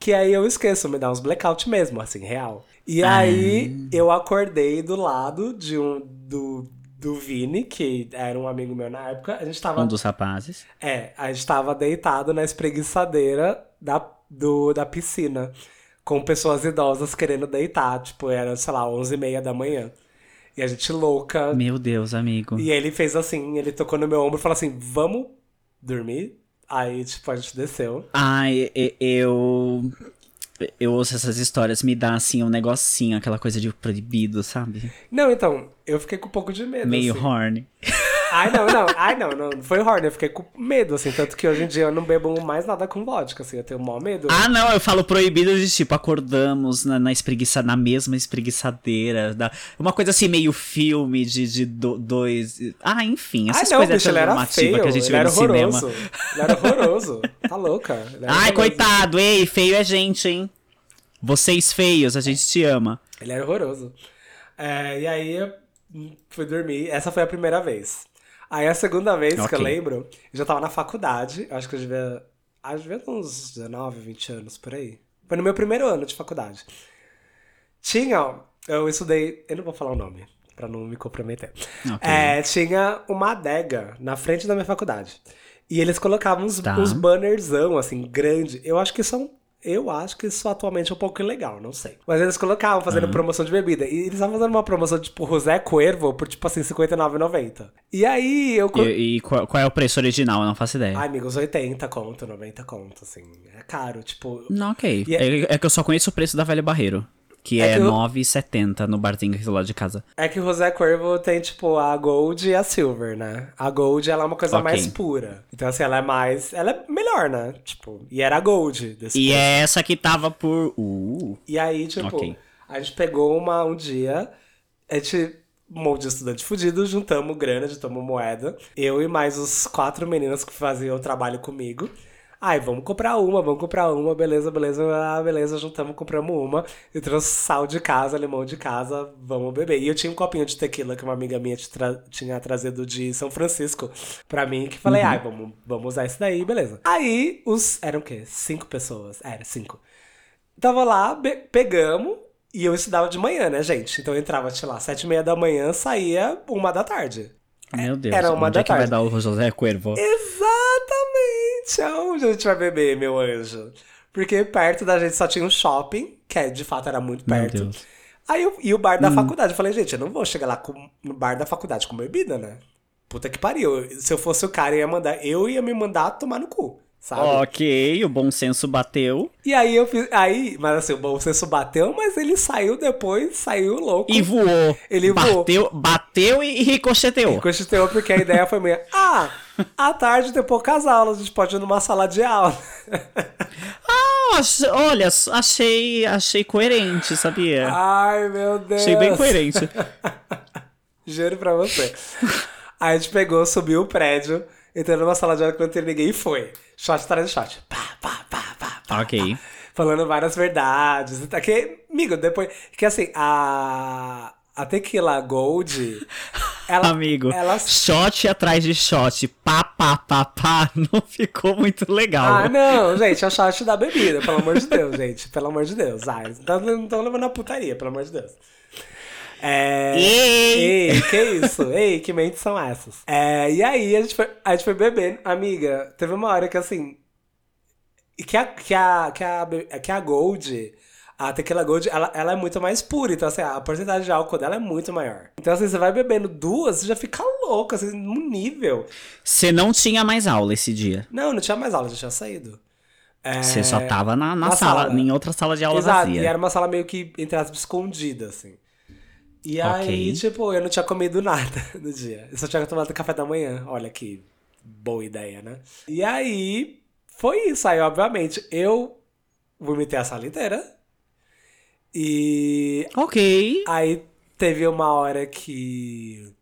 Que aí eu esqueço, me dá uns blackout mesmo, assim, real. E Ah. aí eu acordei do lado de um. Do, do Vini, que era um amigo meu na época. A gente tava. Um dos rapazes. É, a gente tava deitado na espreguiçadeira da, do, da piscina. Com pessoas idosas querendo deitar. Tipo, era, sei lá, 11 e meia da manhã. E a gente louca. Meu Deus, amigo. E ele fez assim, ele tocou no meu ombro e falou assim, vamos dormir? Aí, tipo, a gente desceu. Ai, eu. Eu ouço essas histórias, me dá assim um negocinho, aquela coisa de proibido, sabe? Não, então, eu fiquei com um pouco de medo. Meio assim. horny. Ai, não, não. Ai, não, não. Foi horny. Eu fiquei com medo, assim. Tanto que hoje em dia eu não bebo mais nada com vodka, assim. Eu tenho maior medo. Ah, não, eu falo proibido de tipo, acordamos na, na espreguiça, na mesma espreguiçadeira. Da, uma coisa assim, meio filme de, de do- dois. Ah, enfim, essas Ai, não, coisas bicho, ele era feio. que a gente ele vê era no cinema. horroroso. Ele era horroroso. Tá louca. Ai, horroroso. coitado, ei, feio é gente, hein? Vocês feios, a gente te ama. Ele era horroroso. É, e aí fui dormir. Essa foi a primeira vez. Aí a segunda vez que eu lembro, eu já tava na faculdade. Acho que eu devia. Acho que devia ter uns 19, 20 anos por aí. Foi no meu primeiro ano de faculdade. Tinha, eu estudei. Eu não vou falar o nome, pra não me comprometer. Ok. É, tinha uma adega na frente da minha faculdade. E eles colocavam uns, Tá. uns bannerzão, assim, grande. Eu acho que são. Eu acho que isso atualmente é um pouco ilegal, não sei. Mas eles colocavam fazendo promoção de bebida. E eles estavam fazendo uma promoção de tipo Rosé Cuervo por tipo assim, R$59,90. E aí eu. E, e qual, qual é o preço original? Eu não faço ideia. Ai, amigos, 80 conto, 90 conto, assim. É caro, tipo. Não, ok. É- É, é que eu só conheço o preço da Velha Barreiro. Que É é, que eu- 9,70 no barzinho aqui do lado de casa. É que o Rosé Cuervo tem, tipo, a Gold e a Silver, né? A Gold, ela é uma coisa Ok. mais pura. Então, assim, ela é mais... Ela é melhor, né? Tipo, e era a Gold desse E é essa que tava por. Uh. E aí, tipo, Ok. a gente pegou uma, um dia, a gente, um monte de estudante fudido, juntamos grana, juntamos moeda. Eu e mais os quatro meninos que faziam o trabalho comigo. Ai, vamos comprar uma, vamos comprar uma, beleza, beleza, ah, beleza, juntamos, compramos uma. Eu trouxe sal de casa, limão de casa, vamos beber. E eu tinha um copinho de tequila que uma amiga minha tra- tinha trazido de São Francisco pra mim, que falei, ai, vamos, vamos usar isso daí, beleza. Aí, os. Eram o quê? Cinco pessoas? Era, cinco. Tava lá, pegamos, e eu estudava de manhã, né, gente? Então eu entrava, sei lá, sete e meia da manhã, saía uma da tarde. Meu Deus. era uma onde da é que vai tarde. dar o José Cuervo? Exatamente! Aonde a gente vai beber, meu anjo? Porque perto da gente só tinha um shopping, que é, de fato era muito perto. Aí eu, e o bar da faculdade. Eu falei, gente, eu não vou chegar lá com, no bar da faculdade com bebida, né? Puta que pariu. Se eu fosse o cara, eu ia mandar. Eu ia me mandar tomar no cu, sabe? Ok, o bom senso bateu. E aí eu fiz. Aí, mas assim, o bom senso bateu, mas ele saiu depois, saiu louco. E voou. Ele voou. bateu, Bateu e ricocheteou. Constituiu porque a ideia foi minha. Ah, à tarde tem poucas aulas, a gente pode ir numa sala de aula. Ah, olha, achei, achei coerente, sabia? Ai, meu Deus. achei bem coerente. Juro pra você. Aí a gente pegou, subiu o prédio, entrou numa sala de aula que não tem ninguém e foi. Shot atrás de shot. Pá, pá, pá, pá, pá. ok. Falando várias verdades. Que, amigo, depois. Que assim, a. A Tequila Gold. Ela, Amigo, Ela, shot atrás de shot, pá, pá, pá, pá, não ficou muito legal. Ah, não, gente, é o shot da bebida, pelo amor de Deus, gente. Pelo amor de Deus. Ai, não estão levando a putaria, pelo amor de Deus. É. Ei! Ei, que isso? Ei, que mentes são essas? É, e aí a gente, foi, a gente foi bebendo. Amiga, teve uma hora que assim. Que a, que a, que a, que a Gold, a Tequila Gold, ela, ela é muito mais pura. Então, assim, a porcentagem de álcool dela é muito maior. Então, assim, você vai bebendo duas, você já fica louco, assim, num nível. Você não tinha mais aula esse dia. Não, não tinha mais aula, já tinha saído. É, Você só tava na, na na sala, sala. em outra sala de aula Exato, vazia. e era uma sala meio que, entre aspas, escondida, assim. E Ok. aí, tipo, eu não tinha comido nada no dia. Eu só tinha tomado café da manhã. Olha que boa ideia, né? E aí, foi isso. Aí, obviamente, eu vomitei a sala inteira. E Ok. aí teve uma hora que.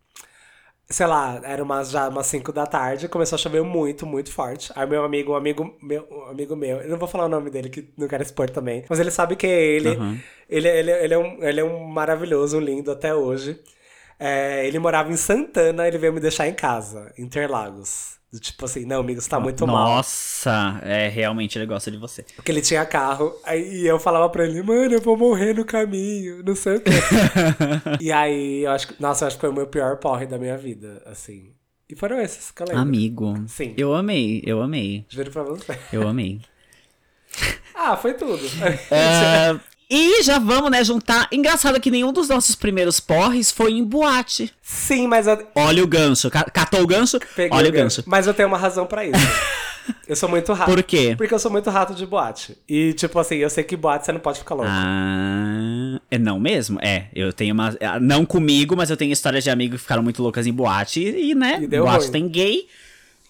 Sei lá, era umas, já umas 5 da tarde, começou a chover muito, muito forte. Aí meu amigo, um amigo meu, um amigo meu, eu não vou falar o nome dele, que não quero expor também, mas ele sabe que é ele. Aham. Ele, ele, ele, é um, ele é um maravilhoso, um lindo até hoje. É, ele morava em Santana, ele veio me deixar em casa, Interlagos. Tipo assim, não, amigo, você tá muito mal. Nossa, é, realmente ele gosta de você. Porque ele tinha carro, aí eu falava pra ele, mano, eu vou morrer no caminho, não sei o quê. e aí, eu acho que, nossa, eu acho que foi o meu pior porre da minha vida, assim. E foram esses que eu lembro. Amigo. Sim. Eu amei, eu amei. Juro pra você. Eu amei. Ah, foi tudo. Ah, e já vamos, né, juntar. Engraçado que nenhum dos nossos primeiros porres foi em boate. Sim, mas eu Olha o gancho. Ca- Catou o gancho? peguei Olha o gancho. Mas eu tenho uma razão pra isso. Eu sou muito rato. Por quê? Porque eu sou muito rato de boate. E, tipo assim, eu sei que boate você não pode ficar louco. Ah, é não mesmo? É, eu tenho uma. ah, Não comigo, mas eu tenho histórias de amigos que ficaram muito loucas em boate. E, né? E boate ruim. tem gay,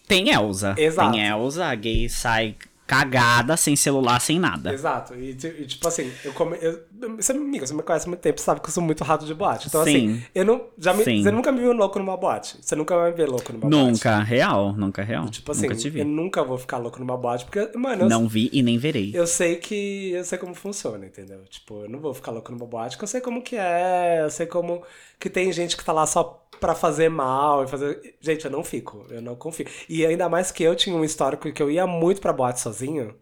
tem Elsa. Exato. Tem Elsa, a gay sai cagada, sem celular, sem nada. Exato. E, ti- tipo assim, eu come. Eu, você, amiga, você me conhece há muito tempo, sabe que eu sou muito rato de boate. Então, Sim. assim, eu não. Já me, Sim. você nunca me viu louco numa boate. Você nunca vai me ver louco numa boate. Nunca, real, nunca real. Tipo assim, nunca te vi. eu nunca vou ficar louco numa boate, porque, mano, eu, Não vi e nem verei. eu sei que. Eu sei como funciona, entendeu? Tipo, eu não vou ficar louco numa boate, porque eu sei como que é, eu sei como. Que tem gente que tá lá só pra fazer mal e fazer. Gente, eu não fico, eu não confio. E ainda mais que eu tinha um histórico que eu ia muito pra boate sozinho.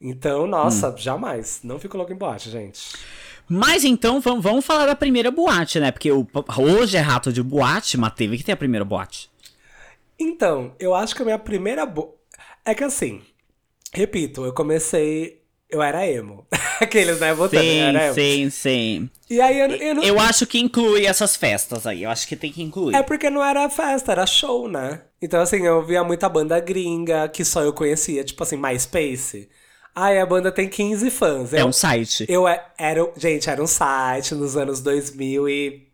Então, nossa, Hum. jamais. Não fico louco em boate, gente. Mas então vamos, vamos falar da primeira boate, né? Porque o, hoje é rato de boate, mas teve que ter a primeira boate. Então, eu acho que a minha primeira. Bo... É que assim, repito, eu comecei. Eu era emo. Aqueles, né? Botando, eu Sim, era emo. sim, sim. E aí eu, eu não. Eu acho que inclui essas festas aí. Eu acho que tem que incluir. É porque não era festa, era show, né? Então, assim, eu via muita banda gringa que só eu conhecia, tipo assim, MySpace. Ai, a banda tem 15 fãs. É Eu, um site. eu é- era. Gente, era um site nos anos 2009,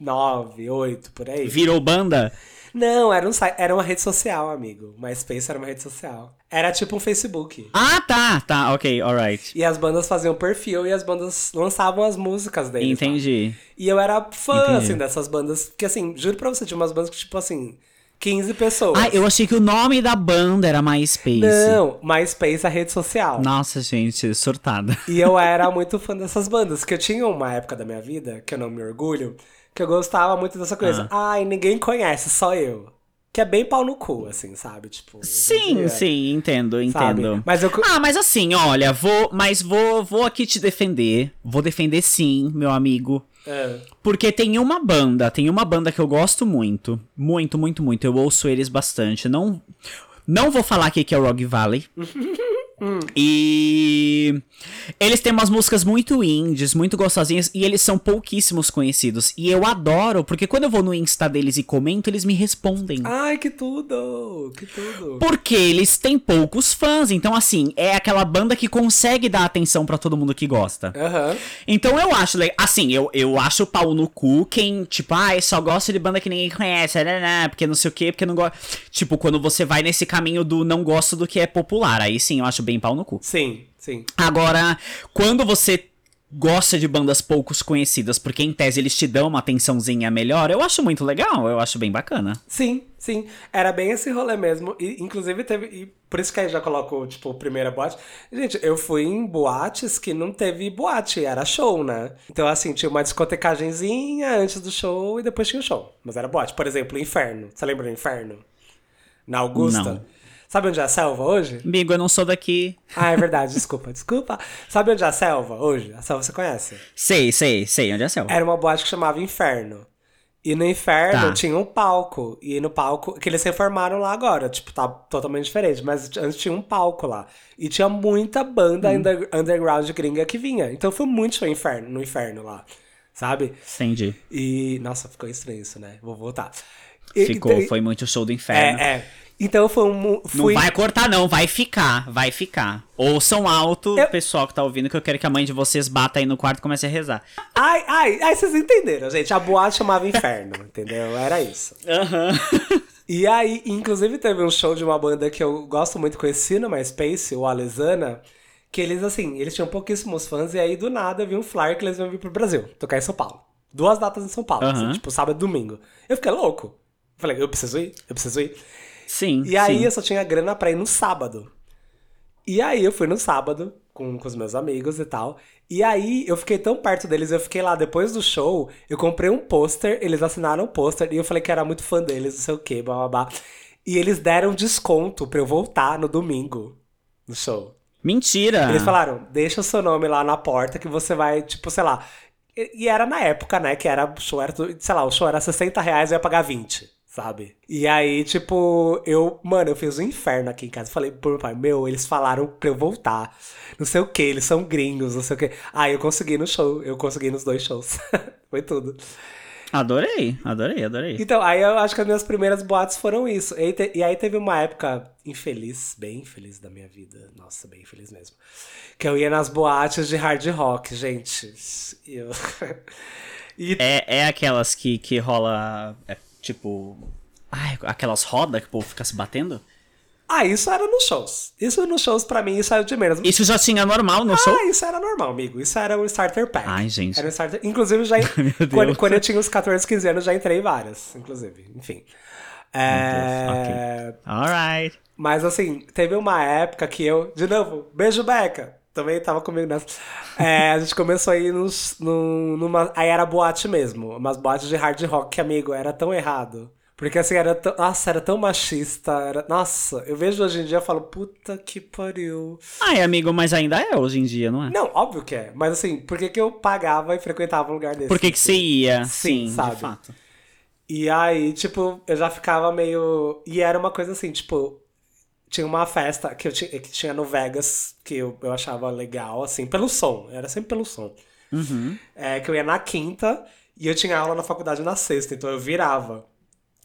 2008, por aí. Virou banda? Não, era um site, era uma rede social, amigo. MySpace era uma rede social. Era tipo um Facebook. Ah, tá, tá, ok, alright. E as bandas faziam perfil e as bandas lançavam as músicas deles. lá. Entendi. E eu era fã, Entendi. assim, dessas bandas. Que, assim, juro pra você, tinha umas bandas que, tipo assim, 15 pessoas. Ah, eu achei que o nome da banda era MySpace. Não, MySpace é rede social. Nossa, gente, surtada. E eu era muito fã dessas bandas, que eu tinha uma época da minha vida, que eu não me orgulho, que eu gostava muito dessa coisa. Ah. Ai, ninguém conhece, só eu. Que é bem pau no cu, assim, sabe? Tipo. Sim, dia, sim, entendo, sabe? entendo. Mas eu. Ah, mas assim, olha, vou, mas vou, vou aqui te defender. Vou defender sim, meu amigo. É. Porque tem uma banda, tem uma banda que eu gosto muito. Muito, muito, muito. Eu ouço eles bastante. Não, não vou falar aqui que é o Rock Valley. E eles têm umas músicas muito indies, muito gostosinhas, e eles são pouquíssimos conhecidos. E eu adoro, porque quando eu vou no Insta deles e comento, eles me respondem. Ai, que tudo! Que tudo! Porque eles têm poucos fãs, então assim, é aquela banda que consegue dar atenção pra todo mundo que gosta. Aham. Então eu acho, assim, eu, eu acho pau no cu quem, tipo, ai, só gosta de banda que ninguém conhece, né, né, porque não sei o quê, porque não gosta. Tipo, quando você vai nesse caminho do não gosto do que é popular, aí sim eu acho bem pau no cu. Sim, sim. Agora, quando você gosta de bandas poucos conhecidas, porque em tese eles te dão uma atençãozinha melhor, eu acho muito legal, eu acho bem bacana. Sim, sim. Era bem esse rolê mesmo. E, inclusive, teve. E por isso que aí já coloco, tipo, primeira boate. Gente, eu fui em boates que não teve boate, era show, né? Então, assim, tinha uma discotecagenzinha antes do show e depois tinha o show. Mas era boate. Por exemplo, Inferno. Você lembra do Inferno? Na Augusta? Não. Sabe onde é a selva hoje? Amigo, eu não sou daqui. Ah, é verdade, desculpa, desculpa. Sabe onde é a selva hoje? A selva você conhece? Sei, sei, sei, onde é a selva? Era uma boate que chamava Inferno. E no Inferno Tá. tinha um palco. E no palco. Que eles reformaram lá agora. Tipo, tá totalmente diferente. Mas antes tinha um palco lá. E tinha muita banda Hum. under- underground gringa que vinha. Então foi muito show inferno, no Inferno lá. Sabe? Entendi. E. Nossa, ficou estranho isso, né? Vou voltar. E- Ficou, então- foi muito show do inferno. É, é. Então foi um. Não Fui... vai cortar, não, vai ficar, vai ficar. Ouçam alto, Eu- pessoal que tá ouvindo, que eu quero que a mãe de vocês bata aí no quarto e comece a rezar. Ai, ai, ai, vocês entenderam, gente. A boate chamava Inferno, entendeu? Era isso. Aham. E aí, inclusive, teve um show de uma banda que eu gosto muito, conheci no MySpace, o Alesana, que eles, assim, eles tinham pouquíssimos fãs, e aí, do nada, eu vi um flyer que eles iam vir pro Brasil, tocar em São Paulo. Duas datas em São Paulo, assim, Aham. tipo, sábado e domingo. Eu fiquei louco. Falei, eu preciso ir, eu preciso ir. Sim. E aí, sim. eu só tinha grana pra ir no sábado. E aí, eu fui no sábado, com, com os meus amigos e tal. E aí, eu fiquei tão perto deles, eu fiquei lá depois do show, eu comprei um pôster, eles assinaram o pôster, e eu falei que era muito fã deles, não sei o que, blá. E eles deram desconto pra eu voltar no domingo no show. Mentira! Eles falaram, deixa o seu nome lá na porta que você vai, tipo, sei lá. E, e era na época, né, que era, o show era, sei lá, o show era 60 reais eu ia pagar 20, sabe? E aí, tipo, eu, mano, eu fiz um inferno aqui em casa. Falei pro meu pai, meu, eles falaram pra eu voltar. Não sei o que, eles são gringos, não sei o que. Aí eu consegui no show, eu consegui nos dois shows. Foi tudo. Adorei, adorei, adorei. Então, aí eu acho que as minhas primeiras boates foram isso. E, te- e aí teve uma época infeliz, bem infeliz da minha vida. Nossa, bem infeliz mesmo. Que eu ia nas boates de hard rock, gente. Eu... e É, é aquelas que, que rola, é, tipo... Ai, aquelas rodas que o povo fica se batendo? Ah, isso era nos shows. Isso nos shows, pra mim, isso era de menos. Isso já tinha normal no show? Ah, isso era normal, amigo. Isso era um starter pack. Ai, gente. Era um starter... Inclusive, já... Deus. quando, quando eu tinha uns 14, 15 anos, já entrei em várias, inclusive. Enfim. É... Alright. Mas assim, teve uma época que eu, de novo, beijo Beca, também tava comigo nessa. É, a gente começou a ir nos, num- numa. Aí era boate mesmo, umas boates de hard rock, que, amigo, era tão errado. Porque assim, era tão. Nossa, era tão machista. Era, nossa, eu vejo hoje em dia e falo, puta que pariu. Ai, amigo, mas ainda é hoje em dia, não é? Não, óbvio que é. Mas assim, por que, que eu pagava e frequentava um lugar desse? Por que que você ia? Sim, Sim, sabe? de fato. E aí, tipo, eu já ficava meio. E era uma coisa assim, tipo. Tinha uma festa que, eu tinha, que tinha no Vegas que eu, eu achava legal, assim, pelo som. Era sempre pelo som. Uhum. É, que eu ia na quinta e eu tinha aula na faculdade na sexta, então eu virava.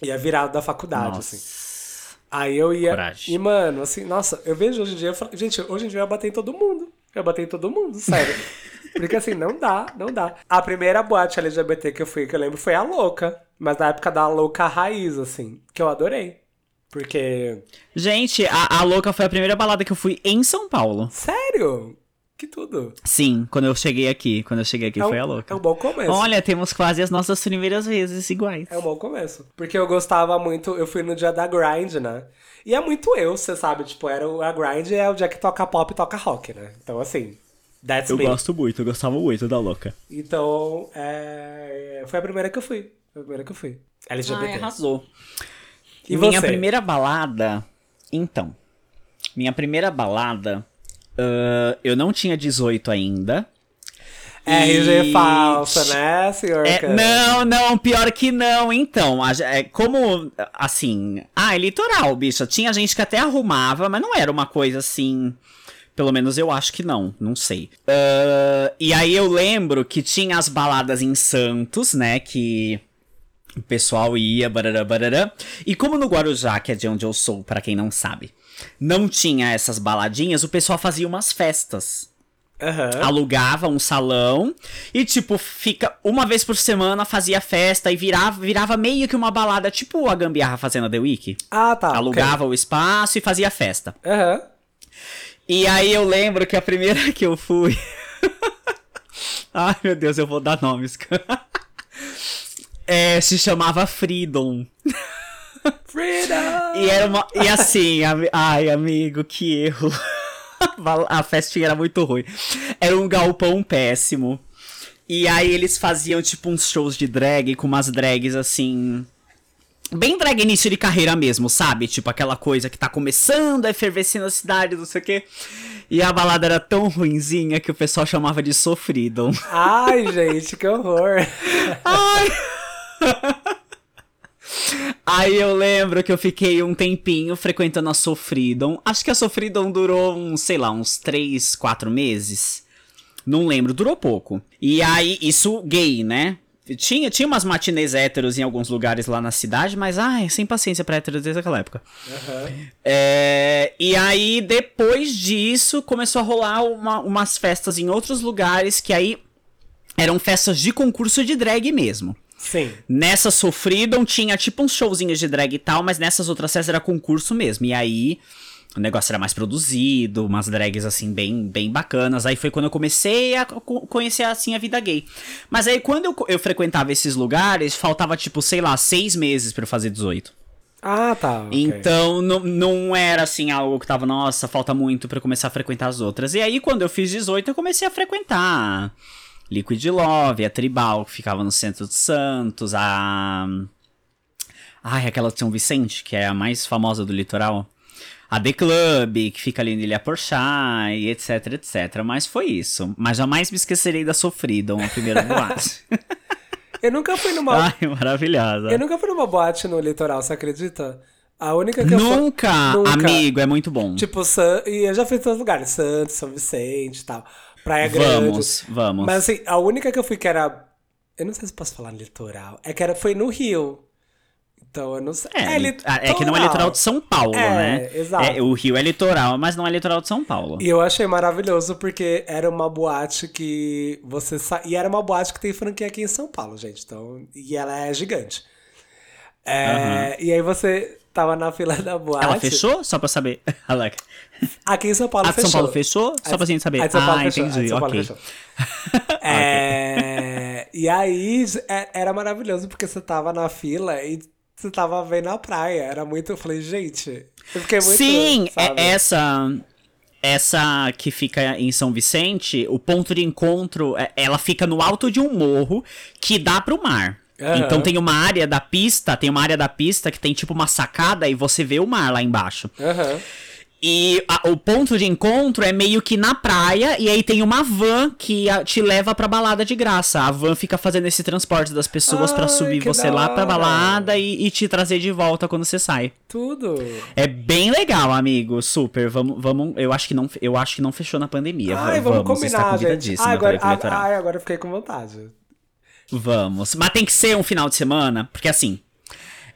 Ia virado da faculdade, assim. Nossa. Aí eu ia. Coragem. E, mano, assim, nossa, eu vejo hoje em dia. Falo, gente, hoje em dia eu ia bater em todo mundo. Eu bater em todo mundo, sério. Porque assim, não dá, não dá. A primeira boate LGBT que eu fui, que eu lembro, foi a Louca. Mas na época da Louca Raiz, assim, que eu adorei. Porque. Gente, a, a Louca foi a primeira balada que eu fui em São Paulo. Sério? Que tudo. Sim, quando eu cheguei aqui. Quando eu cheguei aqui é um, foi a Louca. É um bom começo. Olha, temos quase as nossas primeiras vezes iguais. É um bom começo. Porque eu gostava muito, eu fui no dia da Grind, né? E é muito eu, você sabe, tipo, era o, a Grind é o dia que toca pop e toca rock, né? Então, assim, that's Eu me. gosto muito, eu gostava muito da Louca. Então, é... foi a primeira que eu fui. Foi a primeira que eu fui. LGBT. Ai, arrasou. E minha você? primeira balada. Então. Minha primeira balada. ah, eu não tinha 18 ainda. RG E- falsa, né, senhor? É, não, não, pior que não. Então, a- é, como, assim... Ah, é litoral, bicha. Tinha gente que até arrumava, mas não era uma coisa assim... Pelo menos eu acho que não, não sei. Ah, e aí eu lembro que tinha as baladas em Santos, né, que... O pessoal ia, barará, barará. E como no Guarujá, que é de onde eu sou, pra quem não sabe, não tinha essas baladinhas, o pessoal fazia umas festas Aham. alugava um salão e, tipo, fica uma vez por semana fazia festa e virava, virava meio que uma balada, tipo a Gambiarra fazendo The Week. Ah, tá. Alugava o espaço e fazia festa. Aham. E aí eu lembro que a primeira que eu fui. Ai, meu Deus, eu vou dar nomes. é, se chamava Freedom. Freedom! E era uma. E assim, ami- ai, amigo, que erro. A festinha era muito ruim. Era um galpão péssimo. E aí eles faziam, tipo, uns shows de drag com umas drags assim. Bem drag início de carreira mesmo, sabe? Tipo, aquela coisa que tá começando a efervescer na cidade, não sei o quê. E a balada era tão ruinzinha que o pessoal chamava de Sofridom. Ai, gente, que horror. Ai! Aí eu lembro que eu fiquei um tempinho frequentando a Sofridom. Acho que a Sofridom durou uns, sei lá, uns 3, 4 meses. Não lembro, durou pouco. E aí, isso gay, né? Tinha, tinha umas matinês héteros em alguns lugares lá na cidade, mas ai, sem paciência pra héteros desde aquela época. É, e aí, depois disso, começou a rolar uma- umas festas em outros lugares que aí eram festas de concurso de drag mesmo. Sim. Nessa Sofridom tinha tipo uns showzinhos de drag e tal, mas nessas outras festas era concurso mesmo. E aí o negócio era mais produzido, umas drags assim bem, bem bacanas. Aí foi quando eu comecei a co- conhecer assim a vida gay. Mas aí quando eu, eu frequentava esses lugares, faltava tipo, sei lá, seis meses pra eu fazer 18. Ah, tá. ok. Então não, não era assim algo que tava, nossa, falta muito pra eu começar a frequentar as outras. E aí quando eu fiz 18 eu comecei a frequentar Liquid Love, a Tribal, que ficava no centro de Santos, a Ai, aquela de São Vicente, que é a mais famosa do litoral. A The Club, que fica ali em Ilha Porchá, e etc, etc. Mas foi isso. Mas jamais me esquecerei da Sofridom, a primeira boate. Eu nunca fui numa. Ai, maravilhosa. Eu nunca fui numa boate no litoral, você acredita? A única que eu fui. Nunca, Nunca. amigo, é muito bom. Tipo, San... e eu já fui em todos os lugares, Santos, São Vicente e tal. Praia Grande. vamos, vamos. Mas assim, a única que eu fui que era. Eu não sei se posso falar litoral. É que era, foi no Rio. Então eu não sei. É, li- é que não é litoral de São Paulo, É, né? exato. É, o Rio é litoral, mas não é litoral de São Paulo. E eu achei maravilhoso porque era uma boate que você sa... E era uma boate que tem franquia aqui em São Paulo, gente. Então, e ela é gigante. É, E aí você tava na fila da boate. Ela fechou? Só pra saber. Aqui em São Paulo A de fechou. São Paulo fechou? Só pra gente saber. A de São Paulo ah, fechou. Entendi, São Paulo ok. fechou. É, E aí é- era maravilhoso porque você tava na fila e você tava vendo a praia. Era muito. Eu falei, gente. Eu fiquei muito. Sim, é sabe? essa. Essa que fica em São Vicente, o ponto de encontro, é- ela fica no alto de um morro que dá pro mar. Aham. Então tem uma área da pista, tem uma área da pista que tem tipo uma sacada e você vê o mar lá embaixo. Aham. E a- o ponto de encontro é meio que na praia, e aí tem uma van que a- te leva pra balada de graça. A van fica fazendo esse transporte das pessoas pra Ai, subir você lá pra balada e, e te trazer de volta quando você sai. Tudo. É bem legal, amigo. Super. Vamos, vamos. Eu acho que não, eu acho que não fechou na pandemia. Ai, Va- vamos, está combinar, gente. Ai, pra agora, ir pro litoral. ai, agora eu fiquei com vontade. Vamos. Mas tem que ser um final de semana, porque assim,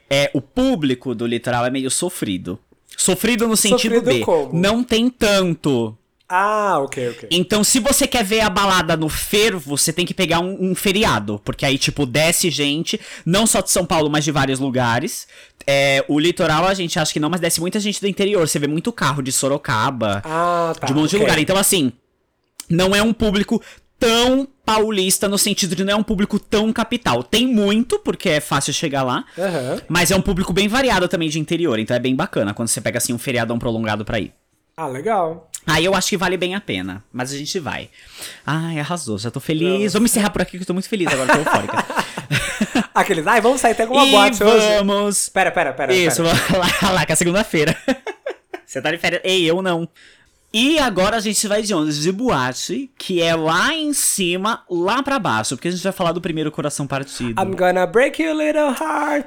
é o público do litoral é meio sofrido. Sofrido no sentido Sofrido B. como? Não tem tanto. Ah, ok, ok. Então, se você quer ver a balada no fervo, você tem que pegar um, um feriado. Porque aí, tipo, desce gente, não só de São Paulo, mas de vários lugares. É, o litoral, a gente acha que não, mas desce muita gente do interior. Você vê muito carro de Sorocaba, Ah, tá. de um monte de ok. lugar. Então, assim, não é um público tão paulista no sentido de não é um público tão capital. Tem muito, porque é fácil chegar lá. Aham. Mas é um público bem variado também de interior. Então é bem bacana quando você pega, assim, um feriadão prolongado pra ir. Ah, legal. Aí eu acho que vale bem a pena. Mas a gente vai. Ai, arrasou. Já tô feliz. Vamos encerrar por aqui que eu tô muito feliz agora, tô eufórica. Aqueles, ai, vamos sair, tem alguma e boate hoje. vamos... Pera, pera, pera. Isso, pera. lá, lá, que é segunda-feira. Você tá de férias? Ei, eu não. E agora a gente vai de onde? De boate, que é lá em cima, lá pra baixo. Porque a gente vai falar do primeiro coração partido. I'm gonna break your little heart.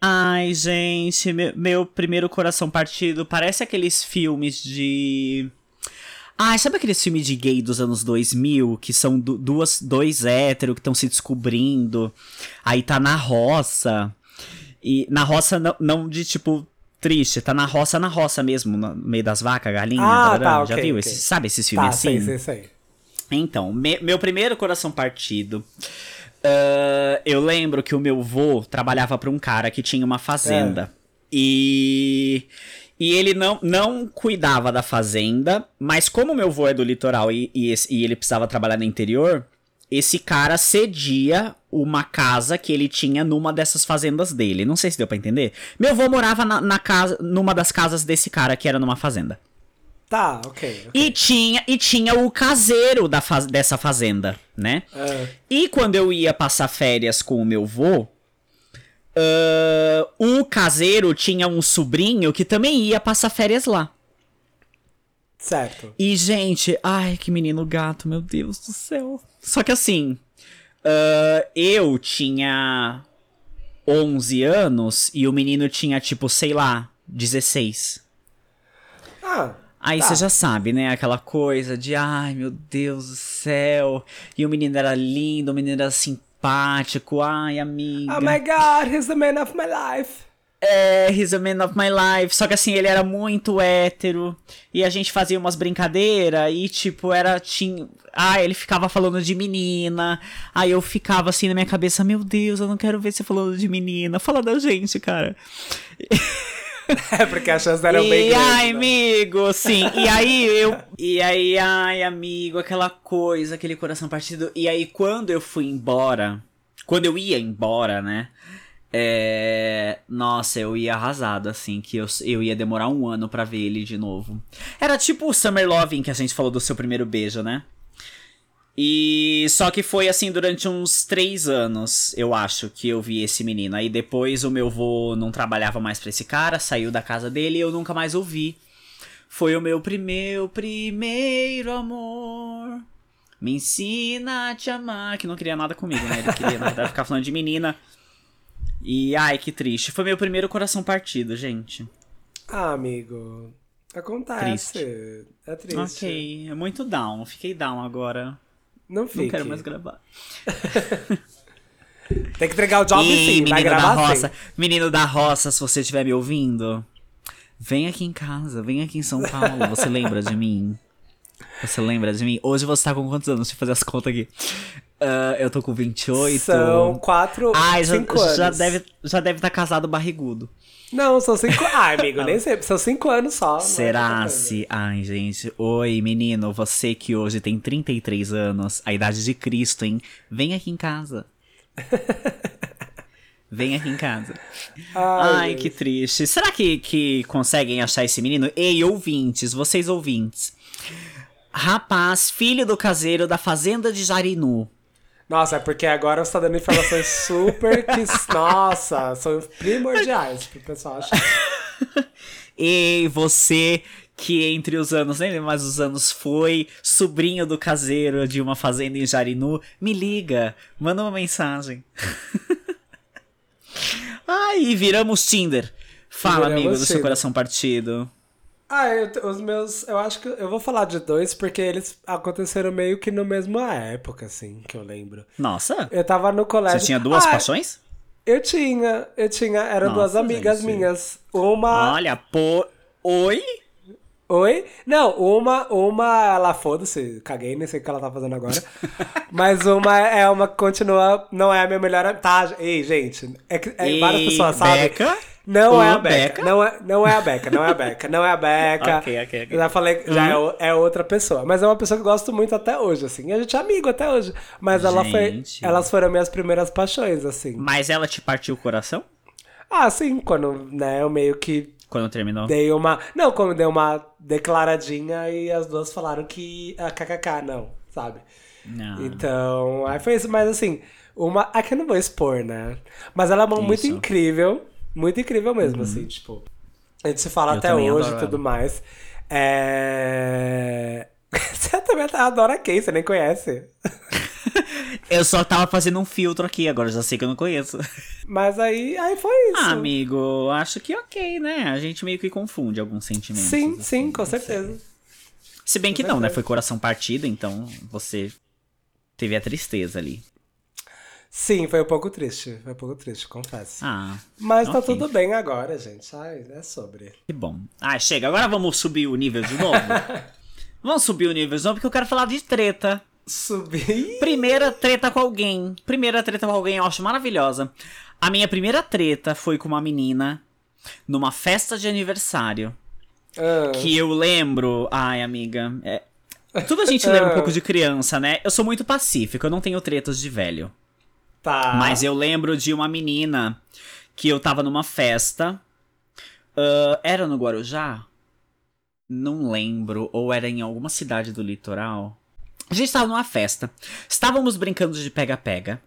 Ai, gente, meu, meu primeiro coração partido parece aqueles filmes de. Ai, sabe aqueles filmes de gay dos anos 2000 que são du- duas, dois héteros que estão se descobrindo? Aí tá na roça. E na roça não, não de tipo triste, tá na roça, na roça mesmo, no meio das vacas, galinhas. Ah, tá, Já viu? ok. Esses, sabe esses filmes Tá, assim? sei, sei, sei. Então, me- meu primeiro coração partido. ah, eu lembro que o meu vô trabalhava pra um cara que tinha uma fazenda. E. E ele não, não cuidava da fazenda, mas como meu vô é do litoral e, e, esse- e ele precisava trabalhar no interior, esse cara cedia uma casa que ele tinha numa dessas fazendas dele. Não sei se deu pra entender. Meu vô morava na, na casa, numa das casas desse cara que era numa fazenda. Tá, ok. ok. E tinha, e tinha o caseiro da faz- dessa fazenda, né? Ah, E quando eu ia passar férias com o meu vô, ah, o caseiro tinha um sobrinho que também ia passar férias lá. certo. E, gente, ai, que menino gato, meu Deus do céu. Só que assim, ah, eu tinha 11 anos e o menino tinha, tipo, sei lá, 16. Ah, Aí tá. você já sabe, né? Aquela coisa de, ai meu Deus do céu. E o menino era lindo, o menino era simpático. Ai, amiga. Oh my god, he's the man of my life. É, he's a man of my life. Só que assim, ele era muito hétero. E a gente fazia umas brincadeiras. E tipo, era. Tinha... Ah, ele ficava falando de menina. Aí eu ficava assim na minha cabeça: Meu Deus, eu não quero ver você falando de menina. Fala da gente, cara. É porque as chances eram e bem grandes. ai, né? amigo, sim. E aí eu. E aí, ai, amigo, aquela coisa, aquele coração partido. E aí, quando eu fui embora. Quando eu ia embora, né? É. Nossa, eu ia arrasado, assim, que eu, eu ia demorar um ano pra ver ele de novo. Era tipo o Summer Loving que a gente falou do seu primeiro beijo, né? E só que foi assim durante uns três anos, eu acho, que eu vi esse menino. Aí depois o meu vô não trabalhava mais pra esse cara, saiu da casa dele e eu nunca mais ouvi. Foi o meu primeiro, primeiro amor. Me ensina a te amar. Que não queria nada comigo, né? Ele queria na verdade, ficar falando de menina. E ai, que triste. Foi meu primeiro coração partido, gente. Ah, amigo. Acontece. É triste. Ok, é muito down. Fiquei down agora. Não fique. Não quero mais gravar. Tem que entregar o job Ih, sim, menino da roça. sim. Menino da roça, se você estiver me ouvindo, vem aqui em casa, vem aqui em São Paulo. Você lembra de mim? Você lembra de mim? Hoje você tá com quantos anos? Deixa eu fazer as contas aqui. Ah, eu tô com 28. São quatro, Ai, já, cinco anos. já deve já deve estar casado barrigudo. Não, são cinco... Ah, amigo, nem sei. São cinco anos só. é Será se. Ai, gente. Oi, menino. Você que hoje tem 33 anos, a idade de Cristo, hein? Vem aqui em casa. Vem aqui em casa. Ai, Ai, que triste. Será que, que conseguem achar esse menino? Ei, ouvintes, vocês ouvintes. Rapaz, filho do caseiro da fazenda de Jarinu. Nossa, é porque agora você tá dando informações super que... Nossa, são primordiais pro pessoal achar. Ei, você que entre os anos, nem lembro mais os anos, foi sobrinho do caseiro de uma fazenda em Jarinu, me liga, manda uma mensagem. Ai, e viramos Tinder. Fala, Viramos amigo do seu coração partido. Ah, eu os meus. Eu acho que eu vou falar de dois porque eles aconteceram meio que na mesma época, assim, que eu lembro. Nossa, Eu tava no colégio. você tinha duas Ah, paixões? Eu tinha, eu tinha. Eram duas Nossa, amigas gente. minhas. Uma. Olha, pô. Oi? Oi? Não, uma, uma, ela foda-se, caguei, nem sei o que ela tá fazendo agora. Mas uma é uma que continua, não é a minha melhor amiga. Tá, ei, gente, é que é, várias pessoas sabem. Beca? Não é a Beca. Beca? Não, é, não é a Beca, não é a Beca, não é a Beca. Ok, ok. Já falei, já é o- é, outra pessoa. Mas é uma pessoa que eu gosto muito até hoje, assim. E a gente é amigo até hoje. Mas ela foi, Gente. elas foram minhas primeiras paixões, assim. Mas ela te partiu o coração? Ah, sim, quando, né, eu meio que Quando terminou? Dei uma. Não, como dei uma declaradinha e as duas falaram que a kkk, não, sabe? Não. Então, aí foi isso, mas assim, uma. Aqui eu não vou expor, né? Mas ela é uma muito Isso. Uhum. incrível. Muito incrível mesmo, assim, tipo. A gente se fala Eu até hoje e tudo ela. mais. É. Você também adora quem? Você nem conhece. Eu só tava fazendo um filtro aqui, agora já sei que eu não conheço. Mas aí, aí foi isso. Ah, amigo, acho que ok, né? A gente meio que confunde alguns sentimentos. sim, assim, sim, com não sei. certeza. Se bem que não, né? certeza. Foi coração partido, então você teve a tristeza ali. Sim, foi um pouco triste. Foi um pouco triste, confesso. Ah, Mas tá ok. tudo bem agora, gente. Ai, é sobre. que bom. Ah, chega, agora vamos subir o nível de novo? vamos subir o nível de novo, porque eu quero falar de treta. Subir. Primeira treta com alguém. Primeira treta com alguém, eu acho maravilhosa. A minha primeira treta foi com uma menina numa festa de aniversário. Ah, Que eu lembro. Ai, amiga. É... Tudo a gente lembra um pouco de criança, né? Eu sou muito pacífico, eu não tenho tretas de velho. Tá. Mas eu lembro de uma menina que eu tava numa festa. ah, era no Guarujá? Não lembro. Ou era em alguma cidade do litoral? A gente tava numa festa. Estávamos brincando de pega-pega.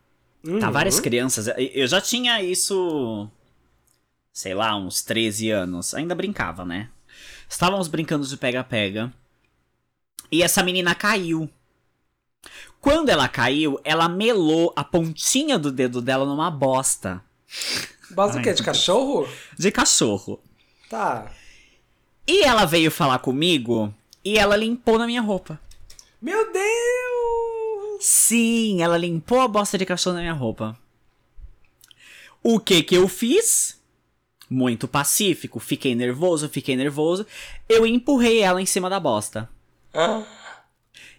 Tá, várias crianças. Eu já tinha isso. Sei lá, uns 13 anos. Ainda brincava, né? Estávamos brincando de pega-pega. E essa menina caiu. Quando ela caiu, ela melou a pontinha do dedo dela numa bosta Bosta o quê? De cachorro? de cachorro. Tá. E ela veio falar comigo e ela limpou na minha roupa. Meu Deus! Sim, ela limpou a bosta de cachorro na minha roupa. O que que eu fiz? Muito pacífico, fiquei nervoso, fiquei nervoso. Eu empurrei ela em cima da bosta.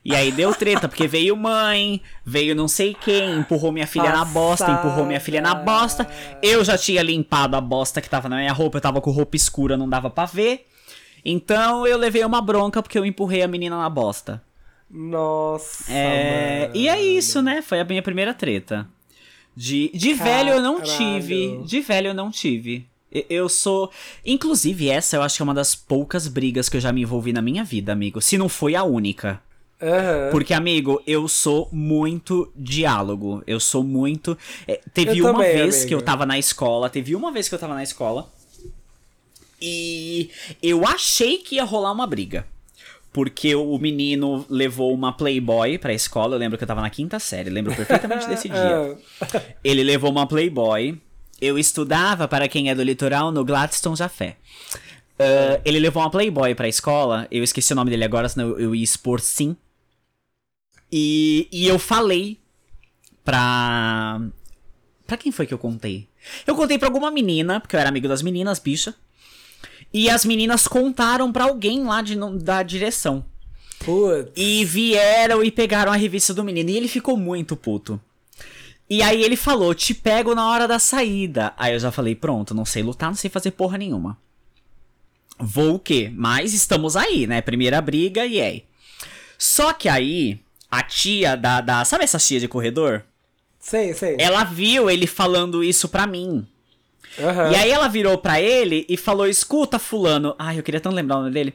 E aí deu treta, porque veio mãe, veio não sei quem, empurrou minha filha na bosta, empurrou minha filha na bosta. Eu já tinha limpado a bosta que tava na minha roupa, eu tava com roupa escura, não dava pra ver. Então eu levei uma bronca porque eu empurrei a menina na bosta. Nossa. É, mano. e é isso, né? Foi a minha primeira treta. De, de velho eu não tive. De velho eu não tive. Eu sou. Inclusive, essa eu acho que é uma das poucas brigas que eu já me envolvi na minha vida, amigo. Se não foi a única. Aham. Porque, amigo, eu sou muito diálogo. Eu sou muito. é, teve Eu uma também, vez amigo. que eu tava na escola. Teve uma vez que eu tava na escola. E eu achei que ia rolar uma briga. Porque o menino levou uma Playboy pra escola. Eu lembro que eu tava na quinta série. Lembro perfeitamente desse dia. Ah, Ele levou uma Playboy. Eu estudava, para quem é do litoral, no Gladstone Jafé. Ah, ele levou uma Playboy pra escola. Eu esqueci o nome dele agora, senão eu ia expor sim. E, e eu falei pra. Pra quem foi que eu contei? Eu contei pra alguma menina, porque eu era amigo das meninas, bicha. E as meninas contaram pra alguém lá de, da direção. Putz. E vieram e pegaram a revista do menino. E ele ficou muito puto. E aí ele falou: Te pego na hora da saída. Aí eu já falei: Pronto, não sei lutar, não sei fazer porra nenhuma. Vou o quê? Mas estamos aí, né? Primeira briga e aí. Só que aí, a tia da, da. Sabe essa tia de corredor? Sei, sei. Ela viu ele falando isso pra mim. Aham. E aí ela virou pra ele e falou: Escuta, Fulano. Ai, eu queria tanto lembrar o nome dele.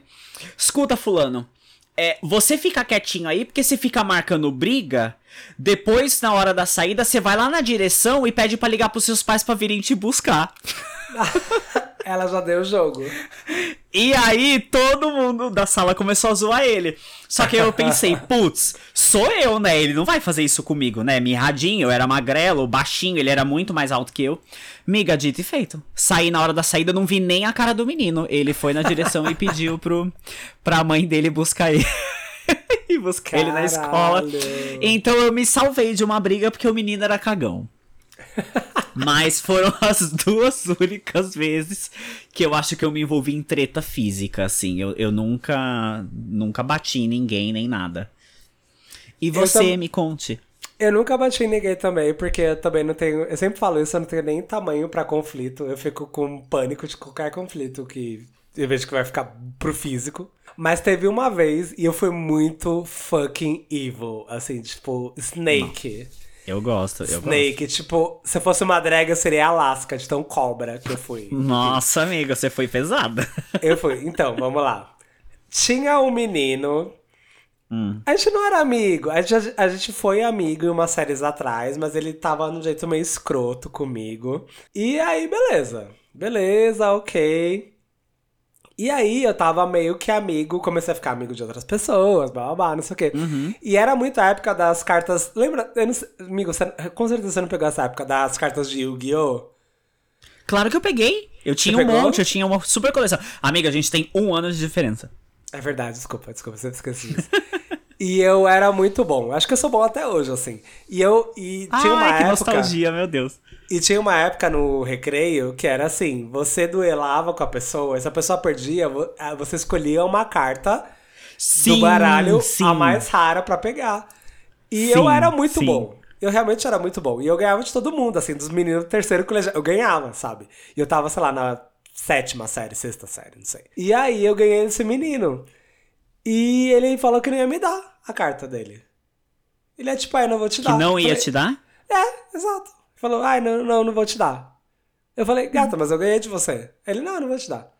Escuta, Fulano. É, você fica quietinho aí, porque você fica marcando briga. Depois, na hora da saída, você vai lá na direção e pede pra ligar pros seus pais pra virem te buscar. Ela já deu o jogo. E aí todo mundo da sala começou a zoar ele. Só que eu pensei, putz, sou eu, né? Ele não vai fazer isso comigo, né? Mirradinho, eu era magrelo, baixinho, ele era muito mais alto que eu. Miga, dito e feito. Saí na hora da saída, não vi nem a cara do menino. Ele foi na direção e pediu pro, pra mãe dele buscar ele. e buscar ele na escola. Caralho. Então eu me salvei de uma briga porque o menino era cagão. Mas foram as duas únicas vezes que eu acho que eu me envolvi em treta física, assim. Eu, eu nunca, nunca bati em ninguém, nem nada. E você, tam- me conte. Eu nunca bati em ninguém também, porque eu também não tenho. Eu sempre falo isso, eu não tenho nem tamanho pra conflito. Eu fico com pânico de qualquer conflito que eu vejo que vai ficar pro físico. Mas teve uma vez e eu fui muito fucking evil. Assim, tipo, Snake. Eu gosto, eu Snake, tipo, se eu fosse uma drag, eu seria Alaska, de tão cobra que eu fui. gosto. Nossa, amiga, você foi pesada. Eu fui. Então, vamos lá. Tinha um menino. Hum. A gente não era amigo. A gente, a gente foi amigo em umas séries atrás, mas ele tava num jeito meio escroto comigo. E aí, beleza. Beleza, ok. E aí, eu tava meio que amigo, comecei a ficar amigo de outras pessoas, blá blá blá, não sei o quê. E era muito a época das cartas. Lembra? Eu não sei, amigo, você, com certeza você não pegou essa época das cartas de Yu-Gi-Oh! Claro que eu peguei. Eu tinha um pegou? monte, eu tinha uma super coleção. Amiga, a gente tem um ano de diferença. É verdade, desculpa, desculpa, sempre esqueci disso. e eu era muito bom. Acho que eu sou bom até hoje, assim. E eu. E tinha uma Ai, época. nostalgia, meu Deus. E tinha uma época no recreio que era assim: você duelava com a pessoa, e se a pessoa perdia, ah, você escolhia uma carta Sim, do baralho sim. a mais rara pra pegar. E Sim, eu era muito bom. Eu realmente era muito bom. E eu ganhava de todo mundo, assim, dos meninos do terceiro colegial. Eu ganhava, sabe? E eu tava, sei lá, na sétima série, sexta série, não sei. E aí eu ganhei desse menino. E ele falou que não ia me dar a carta dele. Ele é tipo, ai, não vou te Que dar. não Eu ia falei, te dar? É, exato. Falou, ai, não, não, não vou te dar. Eu falei, gata, mas eu ganhei de você. Ele, não, não vou te dar.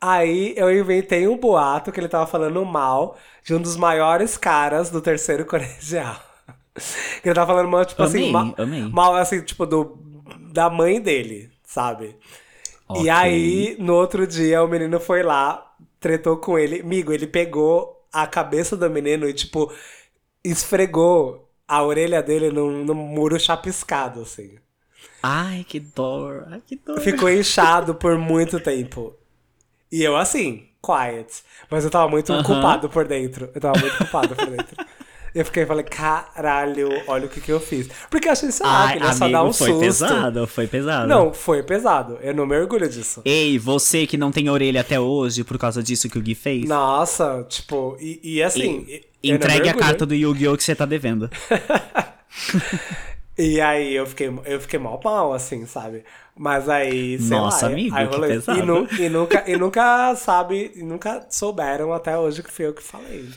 Aí eu inventei um boato que ele tava falando mal de um dos maiores caras do terceiro colegial. que ele tava falando mal, tipo assim, Amei, mal, amei. mal assim, tipo, do, da mãe dele, sabe? Ok. E aí, no outro dia, o menino foi lá, tretou com ele. Amigo, ele pegou a cabeça do menino e, tipo, esfregou a orelha dele num, num muro chapiscado, assim. Ai, que dor. Ai, que dor. Ficou inchado por muito tempo. E eu, assim, quiet. Mas eu tava muito Aham. culpado por dentro. Eu tava muito culpado por dentro. Eu fiquei falei, caralho, olha o que que eu fiz. Porque eu achei, sei lá, Ai, que ele só dar um foi susto. pesado, foi pesado. Não, foi pesado. Eu não me orgulho disso. Ei, você que não tem orelha até hoje por causa disso que o Gui fez. Nossa, tipo, e, e assim. E- entregue a carta do Yu-Gi-Oh! que você tá devendo. E aí eu fiquei, eu fiquei mal mal, assim, sabe? Mas aí, sei Nossa, lá, amigo, aí rolou. E, nu- e nunca, e nunca sabe, e nunca souberam até hoje que fui eu que falei.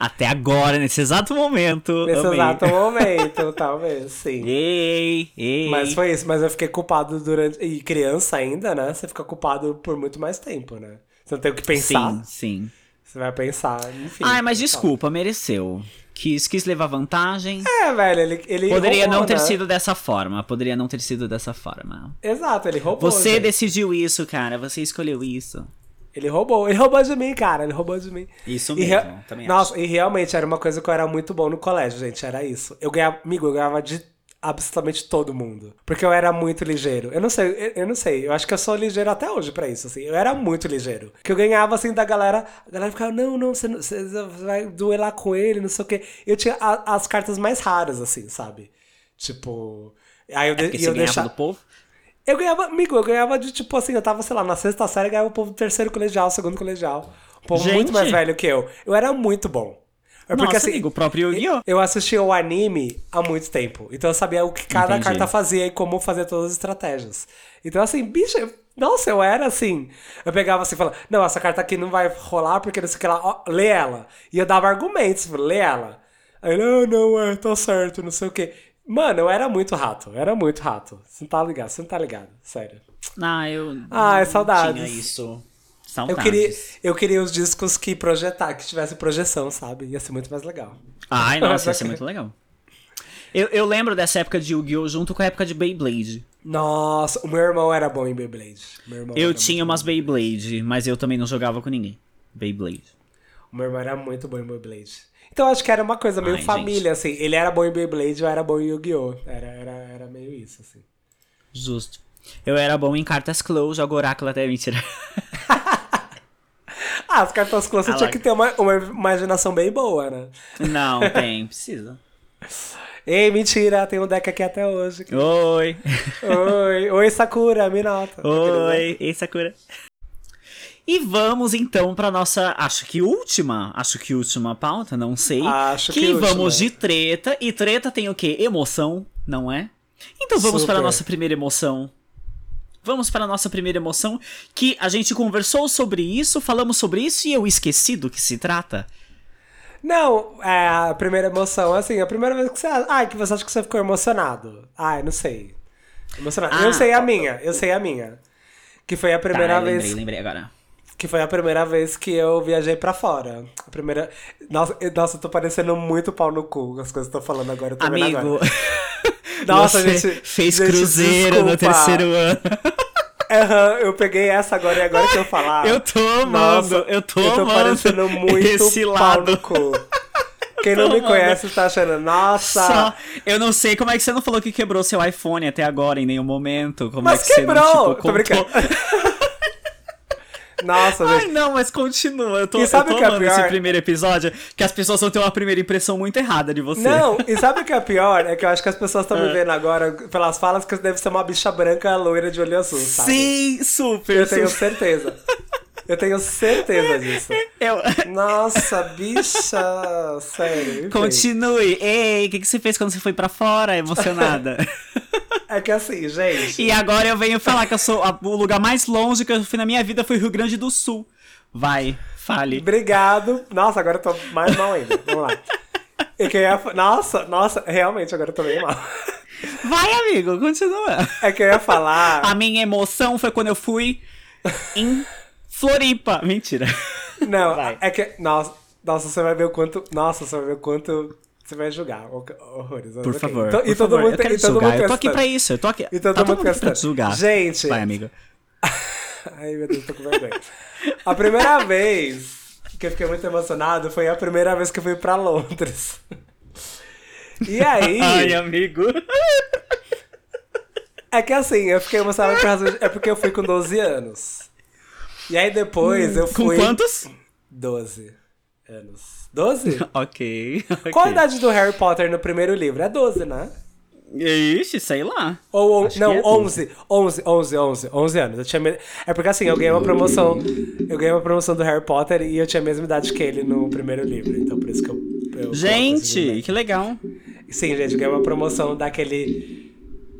Até agora, nesse exato momento. Nesse amei. exato momento, talvez, sim. Ei, ei. Mas foi isso, mas eu fiquei culpado durante. E criança ainda, né? Você fica culpado por muito mais tempo, né? Você não tem o que pensar. Sim, sim. Você vai pensar, enfim. Ai, mas então. desculpa, mereceu. Quis, quis levar vantagem. É, velho, ele, ele Poderia roubou, não ter né? sido dessa forma. Poderia não ter sido dessa forma. Exato, ele roubou. Você gente. decidiu isso, cara. Você escolheu isso. Ele roubou, ele roubou de mim, cara, ele roubou de mim. Isso mesmo, rea- também Nossa, e realmente era uma coisa que eu era muito bom no colégio, gente, era isso. Eu ganhava, amigo, eu ganhava de absolutamente todo mundo. Porque eu era muito ligeiro. Eu não sei, eu, eu não sei, eu acho que eu sou ligeiro até hoje pra isso, assim. Eu era muito ligeiro. Que eu ganhava, assim, da galera, a galera ficava, não, não, você, não- você vai duelar com ele, não sei o quê. Eu tinha a- as cartas mais raras, assim, sabe? Tipo... Aí eu, você eu deixava... do povo. Eu ganhava, amigo, eu ganhava de tipo assim, eu tava, sei lá, na sexta série, eu ganhava o povo do terceiro colegial, segundo colegial. Um povo Gente. muito mais velho que eu. Eu era muito bom. É porque Nossa, assim, amigo, o próprio Yu-Gi-Oh! eu assistia o anime há muito tempo. Então eu sabia o que cada Entendi. carta fazia e como fazer todas as estratégias. Então, assim, bicho, eu- nossa, eu era assim. Eu pegava assim e falava, não, essa carta aqui não vai rolar porque não sei o que lá, ó, lê ela. E eu dava argumentos, lê ela. Aí, não, não, é, tá certo, não sei o que. Mano, eu era muito rato, eu era muito rato. Você não tá ligado, você não tá ligado, sério. Ah, eu. Ah, é não saudades. Tinha isso. Eu Saudades. queria, eu queria os discos que projetar, que tivesse projeção, sabe? Ia ser muito mais legal. Ai, nossa, ia ser muito legal. Eu, eu lembro dessa época de Yu-Gi-Oh! junto com a época de Beyblade. Nossa, o meu irmão era bom em Beyblade. Eu tinha umas Beyblade, mas eu também não jogava com ninguém. Beyblade. O meu irmão era muito bom em Beyblade. Então acho que era uma coisa meio Ai, família, assim. Ele era bom em Beyblade, eu era bom em Yu-Gi-Oh! Era, era, era meio isso, assim. Justo. Eu era bom em cartas close, jogo oráculo até mentira. Ah, as cartas close você Ah, tinha lá. que ter uma, uma imaginação bem boa, né? Não, tem, precisa. Ei, mentira, tem um deck aqui até hoje. Oi. Oi, oi Sakura, me nota. Oi, ei Sakura. E vamos então pra nossa, acho que última, acho que última pauta, não sei. Acho que que vamos de treta, e treta tem o quê? Emoção, não é? Então vamos para a nossa primeira emoção. Vamos para a nossa primeira emoção, que a gente conversou sobre isso, falamos sobre isso e eu esqueci do que se trata. Não, é a primeira emoção, assim, a primeira vez que você. Ai, que você acha que você ficou emocionado. Ai, não sei. Emocionado. Ah. eu sei a minha, eu sei a minha. Que foi a primeira tá, vez. lembrei, lembrei agora. Que foi a primeira vez que eu viajei pra fora. A primeira. Nossa, eu- nossa, eu tô parecendo muito pau no cu as coisas que eu tô falando agora. Tô Amigo, agora. Nossa, você gente. fez gente, cruzeiro no desculpa. terceiro ano. Aham, eu peguei essa agora e agora que eu falar. Eu tô amando, Nossa, eu tô Eu tô parecendo muito esse pau lado. no cu. Quem não Tô me conhece tá achando, nossa. Só, eu não sei como é que você não falou que quebrou seu iPhone até agora em nenhum momento. Como Mas é que quebrou! você não, Tô tipo, brincando. Nossa, Ai, gente. não, mas continua. Eu tô, E sabe eu tô o que é amando esse pior? primeiro episódio, que as pessoas vão ter uma primeira impressão muito errada de você. Não, e sabe o que é pior? É que eu acho que as pessoas estão Ah. me vendo agora pelas falas que deve ser uma bicha branca loira de olho azul, sabe? Sim, super. Eu tenho super. certeza. Eu tenho certeza disso. Eu... Nossa, bicha! Sério. Continue. Ei, o que, que você fez quando você foi pra fora, emocionada? É que assim, gente. e agora eu venho falar que eu sou a- o lugar mais longe que eu fui na minha vida foi o Rio Grande do Sul. Vai, fale. Obrigado. Nossa, agora eu tô mais mal ainda. Vamos lá. Eu queria... fa- Nossa, nossa, realmente agora eu tô bem mal. Vai, amigo, continua. É que eu ia falar. A minha emoção foi quando eu fui em Floripa. Mentira. Não, Vai. é que. Nossa, nossa, você vai ver o quanto. Nossa, você vai ver o quanto. Você vai julgar. ho- Horrores. Por ok. favor. Então- por e todo favor. mundo eu quero e todo julgar. mundo Eu tô aqui pra isso. Eu tô aqui. E todo tá mundo todo mundo aqui pra te julgar. Gente. Vai, amigo. Ai, meu Deus, tô com vergonha. A primeira vez que eu fiquei muito emocionado foi a primeira vez que eu fui pra Londres. E aí. Ai, amigo. É que assim, eu fiquei emocionado por razão de- É porque eu fui com 12 anos. E aí depois eu Hum, Com fui. quantos? 12 anos. 12? Ok. Qual a idade do Harry Potter no primeiro livro? É 12, né? Ixi, sei lá. Ou, Acho não, é 11, 11, 11, 11, 11 anos. Eu tinha me- É porque assim, eu ganhei uma promoção, eu ganhei uma promoção do Harry Potter e eu tinha a mesma idade que ele no primeiro livro, então por isso que eu... eu Gente, que legal. Sim, gente, eu ganhei uma promoção daquele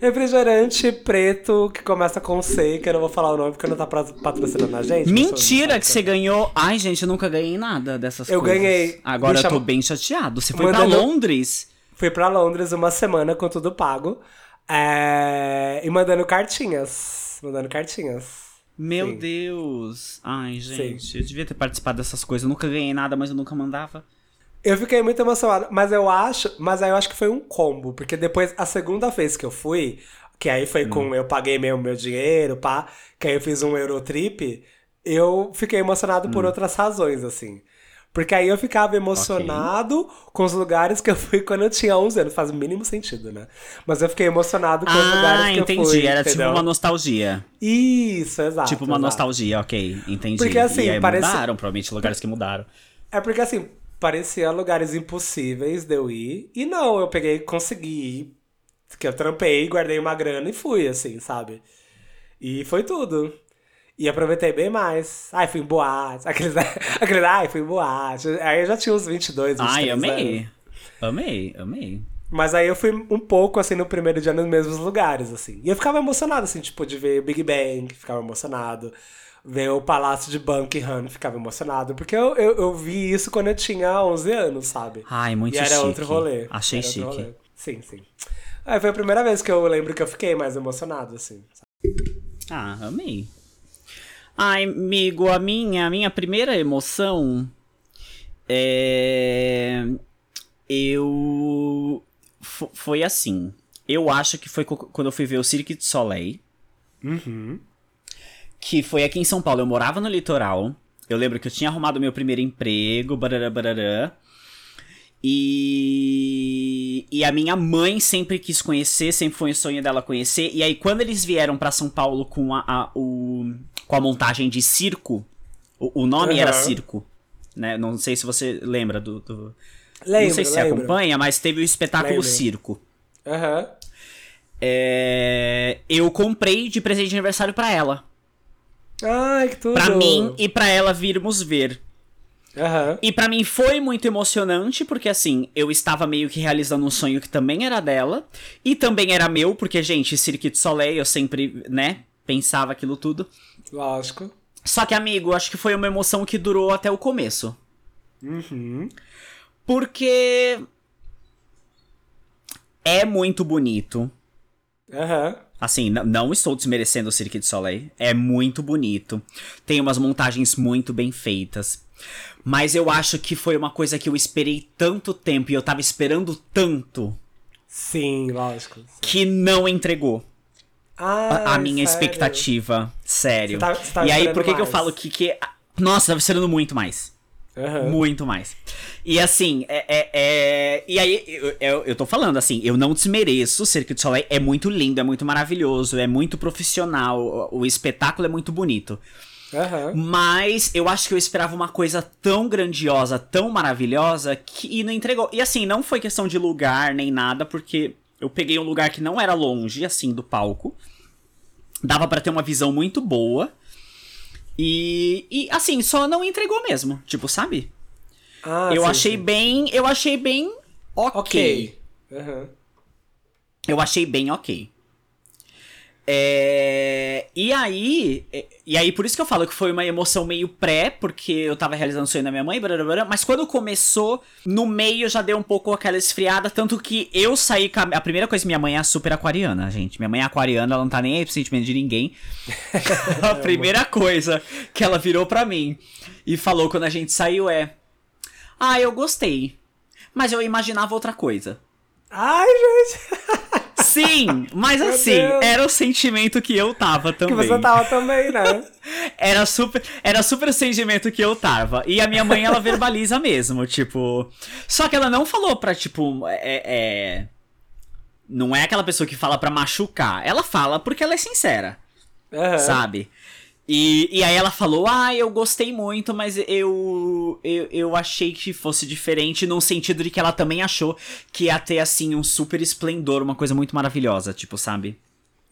refrigerante preto que começa com C, que eu não vou falar o nome porque não tá patrocinando a gente. Mentira que você ganhou. Ai, gente, eu nunca ganhei nada dessas Eu coisas. ganhei. Agora eu tô bem chateado. Você foi Mandando- pra Londres? Fui pra Londres uma semana com tudo pago é, e mandando cartinhas. Mandando cartinhas. Meu Sim. Deus. Ai, gente, eu devia ter participado dessas coisas. Eu nunca ganhei nada, mas eu nunca mandava. Eu fiquei muito emocionado, mas eu acho, mas aí eu acho que foi um combo, porque depois a segunda vez que eu fui, que aí foi Hum. com eu paguei meu meu dinheiro, pá, que aí eu fiz um Eurotrip, eu fiquei emocionado Hum. por outras razões assim. Porque aí eu ficava emocionado com os lugares que eu fui quando eu tinha 11 anos. Faz o mínimo sentido, né? Mas eu fiquei emocionado com os lugares Ah, que entendi. eu fui. Era entendeu? tipo uma nostalgia. Isso, exato. tipo uma exato. nostalgia, ok. Entendi. Porque, assim, e aí parece- mudaram, provavelmente, lugares que mudaram. É porque assim, parecia lugares impossíveis de eu ir. E não, eu peguei e consegui ir. Que eu trampei, guardei uma grana e fui, assim, sabe? E foi tudo. E aproveitei bem mais. Ai, fui em boate. Aqueles, aqueles ai, fui em boate. Aí eu já tinha uns 22, 23 Ai, amei. anos. Amei, amei. Mas aí eu fui um pouco, assim, no primeiro dia nos mesmos lugares, assim. E eu ficava emocionado, assim, tipo, de ver Big Bang, ficava emocionado. Ver o Palácio de Buckingham, ficava emocionado. Porque eu, eu, eu vi isso quando eu tinha 11 anos, sabe? Ai, muito e era chique. outro rolê. Achei Era chique. rolê. Sim, sim. Aí foi a primeira vez que eu lembro que eu fiquei mais emocionado, assim. Ah, amei. Ai, amigo, a minha, a minha primeira emoção é. Eu. fo- Foi assim. Eu acho que foi quando eu fui ver o Cirque du Soleil. Uhum. Que foi aqui em São Paulo. Eu morava no litoral. Eu lembro que eu tinha arrumado meu primeiro emprego, barará, barará. E, e a minha mãe sempre quis conhecer, sempre foi um sonho dela conhecer. E aí, quando eles vieram pra São Paulo com a, a- o, com a montagem de circo, o, o nome era Aham. circo, né? Não sei se você lembra do. do- Lembro, não sei se lembro. acompanha, mas teve o espetáculo Lembro. circo. Aham. É, eu comprei de presente de aniversário pra ela. Ai, que tudo. Pra mim e pra ela virmos ver. Aham. E pra mim foi muito emocionante, porque assim, eu estava meio que realizando um sonho que também era dela, e também era meu, porque, gente, Cirque du Soleil, eu sempre, né, pensava aquilo tudo. Lógico. Só que, amigo, acho que foi uma emoção que durou até o começo. Uhum. Porque. É muito bonito. Aham. Assim, não estou desmerecendo o Cirque du Soleil. É muito bonito. Tem umas montagens muito bem feitas. Mas eu acho que foi uma coisa que eu esperei tanto tempo e eu tava esperando tanto Sim, lógico. que não entregou a, minha sério? expectativa. Sério. Você tava- você tava e aí, por que, que eu falo que, que. Nossa, tava esperando muito mais. Aham. Muito mais. E assim, é. é- é- E aí, eu, eu, eu tô falando assim, eu não desmereço. O Cirque du Soleil é muito lindo, é muito maravilhoso, é muito profissional. O, o espetáculo é muito bonito. Aham. Mas eu acho que eu esperava uma coisa tão grandiosa, tão maravilhosa, que e não entregou. E assim, não foi questão de lugar nem nada, porque eu peguei um lugar que não era longe, assim, do palco. Dava pra ter uma visão muito boa. E, e assim, só não entregou mesmo, tipo, sabe? Ah, eu sim, achei sim. bem, eu achei bem ok. Ok. Aham. Eu achei bem ok. É, E aí, é- e aí por isso que eu falo que foi uma emoção meio pré, porque eu tava realizando o sonho da minha mãe, blá, blá, blá, mas quando começou, no meio já deu um pouco aquela esfriada, tanto que eu saí a, a primeira coisa, minha mãe é super aquariana, gente, minha mãe é aquariana, ela não tá nem aí pro sentimento de ninguém. a primeira coisa que ela virou pra mim e falou quando a gente saiu é: "Ah, eu gostei, mas eu imaginava outra coisa". Ai, gente. Sim, mas assim, era o sentimento que eu tava Que também. você tava também, né? Era super, era super o sentimento que eu tava. E a minha mãe, ela verbaliza mesmo, tipo. Só que ela não falou pra, tipo, é. é- Não é aquela pessoa que fala pra machucar. Ela fala porque ela é sincera, Aham. sabe? E, e aí ela falou, ah, eu gostei muito, mas eu, eu eu achei que fosse diferente num sentido de que ela também achou que ia ter, assim, um super esplendor, uma coisa muito maravilhosa, tipo, sabe?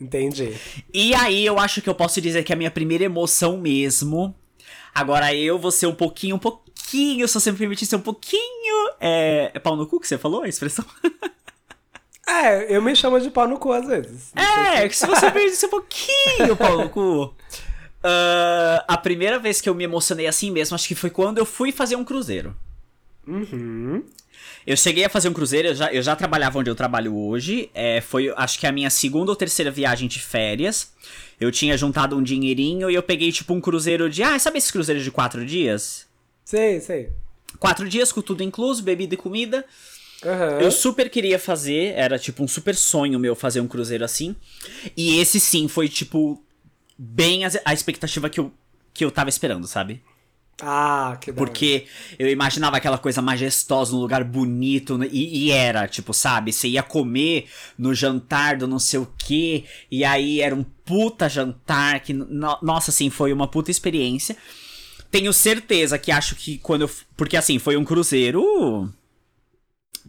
Entendi. E aí eu acho que eu posso dizer que é a minha primeira emoção mesmo. Agora eu vou ser um pouquinho, um pouquinho, se você me permitir ser um pouquinho. É, é pau no cu que você falou a expressão? É, eu me chamo de pau no cu às vezes. É, que se você ser um pouquinho pau no cu. Ah, a primeira vez que eu me emocionei assim mesmo, acho que foi quando eu fui fazer um cruzeiro. Uhum. Eu cheguei a fazer um cruzeiro, eu já, eu já trabalhava onde eu trabalho hoje. É, foi, acho que a minha segunda ou terceira viagem de férias. Eu tinha juntado um dinheirinho e eu peguei, tipo, um cruzeiro de. Ah, sabe esses cruzeiros de quatro dias? Sei, sei. Quatro dias com tudo incluso, bebida e comida. Aham. Eu super queria fazer, era tipo um super sonho meu fazer um cruzeiro assim. E esse sim foi, tipo, bem a, a expectativa que eu, que eu tava esperando, sabe? Ah, que da hora. Porque eu imaginava aquela coisa majestosa, um lugar bonito, né? e, e era, tipo, sabe? Você ia comer no jantar do não sei o quê, e aí era um puta jantar, que, no- nossa, assim, foi uma puta experiência. Tenho certeza que acho que quando eu. Porque assim, foi um cruzeiro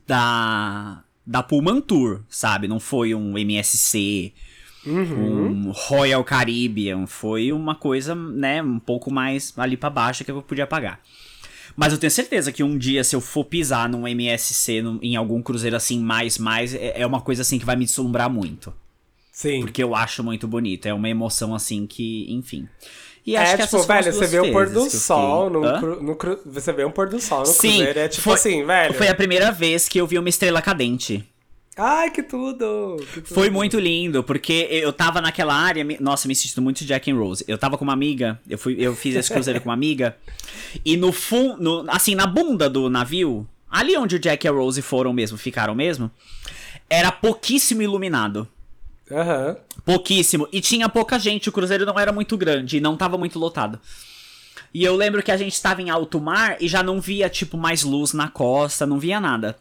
da. Da Pullman Tour, sabe? Não foi um MSC, um Royal Caribbean. Foi uma coisa, né, um pouco mais ali pra baixo que eu podia pagar. Mas eu tenho certeza que um dia, se eu for pisar num MSC, num- em algum cruzeiro assim, mais, mais, é é uma coisa assim que vai me deslumbrar muito. Sim. Porque eu acho muito bonito. É uma emoção assim que, enfim. E é, acho que tipo, velho, você vê o pôr do sol no, cru, no cru- Você vê um pôr do sol no Sim, cruzeiro. É tipo foi- assim, velho. Foi a primeira vez que eu vi uma estrela cadente. Ai, que tudo! que tudo. Foi muito lindo, porque eu tava naquela área. Nossa, me sentindo muito Jack and Rose. Eu tava com uma amiga, eu, fui, eu fiz esse cruzeiro com uma amiga, e no fundo, assim, na bunda do navio, ali onde o Jack e a Rose foram mesmo, ficaram mesmo, era pouquíssimo iluminado. Aham. Pouquíssimo. E tinha pouca gente, o cruzeiro não era muito grande e não tava muito lotado. E eu lembro que a gente estava em alto mar e já não via, tipo, mais luz na costa, não via nada.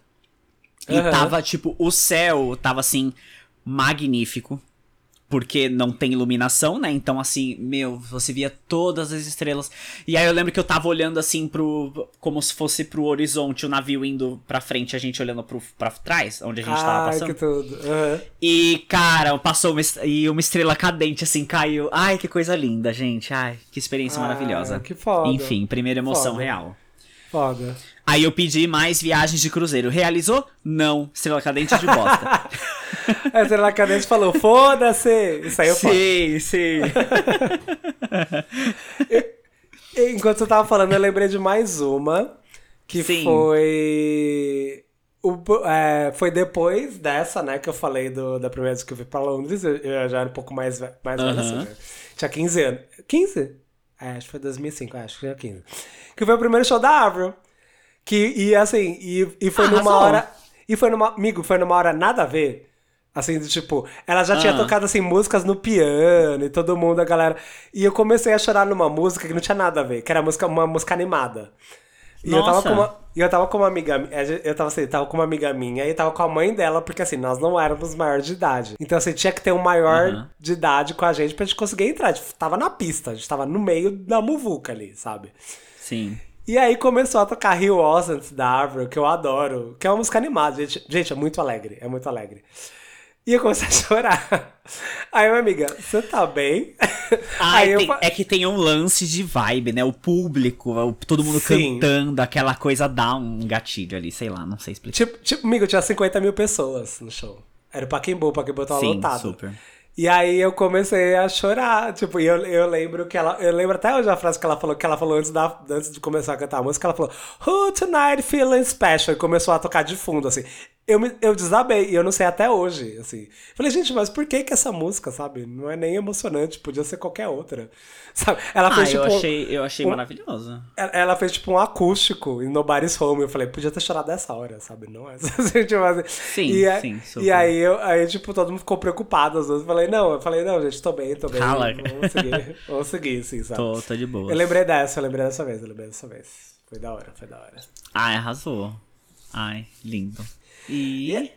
E Aham. tava, tipo, o céu tava assim, magnífico. Porque não tem iluminação, né? Então, assim, meu, você via todas as estrelas. E aí eu lembro que eu tava olhando assim pro. Como se fosse pro horizonte, o navio indo pra frente, a gente olhando pro, pra trás, onde a gente tava Ai, passando. que tudo. Aham. E, cara, passou uma, e uma estrela cadente, assim, caiu. Ai, que coisa linda, gente. Ai, que experiência Ah, maravilhosa. que foda. Enfim, primeira emoção Foda. real. Foda. Aí eu pedi mais viagens de cruzeiro. Realizou? Não. Estrela cadente de bosta. A estrela cadente falou, foda-se! Isso aí eu falo. sim, sim. E Enquanto você tava falando, eu lembrei de mais uma. Que Sim. foi. o- é, foi depois dessa, né, que eu falei do, da primeira vez que eu fui pra Londres. Eu, eu já era um pouco mais, mais velho assim, Aham. né? Tinha 15 anos. 15? É, acho que foi 2005, acho que tinha 15. Que foi o primeiro show da Avril. Que, e assim, e, e foi numa Arrasou. hora. E foi numa. Amigo, foi numa hora nada a ver. Assim, de tipo, ela já tinha Ah. tocado assim músicas no piano e todo mundo, a galera. E eu comecei a chorar numa música que não tinha nada a ver, que era música, uma música animada. E eu tava com uma. E eu tava com uma amiga. mi- Eu tava assim, tava com uma amiga minha e tava com a mãe dela, porque assim, nós não éramos maiores de idade. Então, assim, tinha que ter um maior Aham. de idade com a gente pra gente conseguir entrar. A gente tava na pista, a gente tava no meio da muvuca ali, sabe? Sim. E aí começou a tocar Rio Wasn't da Avril, que eu adoro, que é uma música animada, gente. Gente, é muito alegre, é muito alegre. E eu comecei a chorar. Aí minha amiga, você tá bem? Ai, aí eu tem- fa- é que tem um lance de vibe, né? O público, o- todo mundo Sim. cantando, aquela coisa dá um gatilho ali, sei lá, não sei explicar. Tipo, tipo, amigo, tinha 50 mil pessoas no show. Era o Paquembu, o Paquembu tava Sim, lotado. super. E aí eu comecei a chorar, tipo, e eu, eu lembro que ela, eu lembro até hoje a frase que ela falou, que ela falou antes, da, antes de começar a cantar a música, ela falou, Who tonight feeling special? E começou a tocar de fundo, assim. Eu, me, eu desabei, e eu não sei até hoje, assim. Falei, gente, mas por que que essa música, sabe? Não é nem emocionante, podia ser qualquer outra, sabe? Ela Ah, fez, eu tipo, achei, eu achei um- maravilhoso. ela- fez tipo um acústico em Nobody's Home. Eu falei, podia ter chorado dessa hora, sabe? Não é assim, tipo assim. Sim, e, a- sim, super. E aí, eu, aí, tipo, todo mundo ficou preocupado. Às vezes eu falei, não, eu falei, não, gente, tô bem, tô bem. Cala. Vamos seguir, vamos seguir, sim, sabe? Tô, tô de boa. Eu lembrei dessa, eu lembrei dessa vez, eu lembrei dessa vez. Foi da hora, foi da hora. Ai, arrasou. Ai, lindo. E.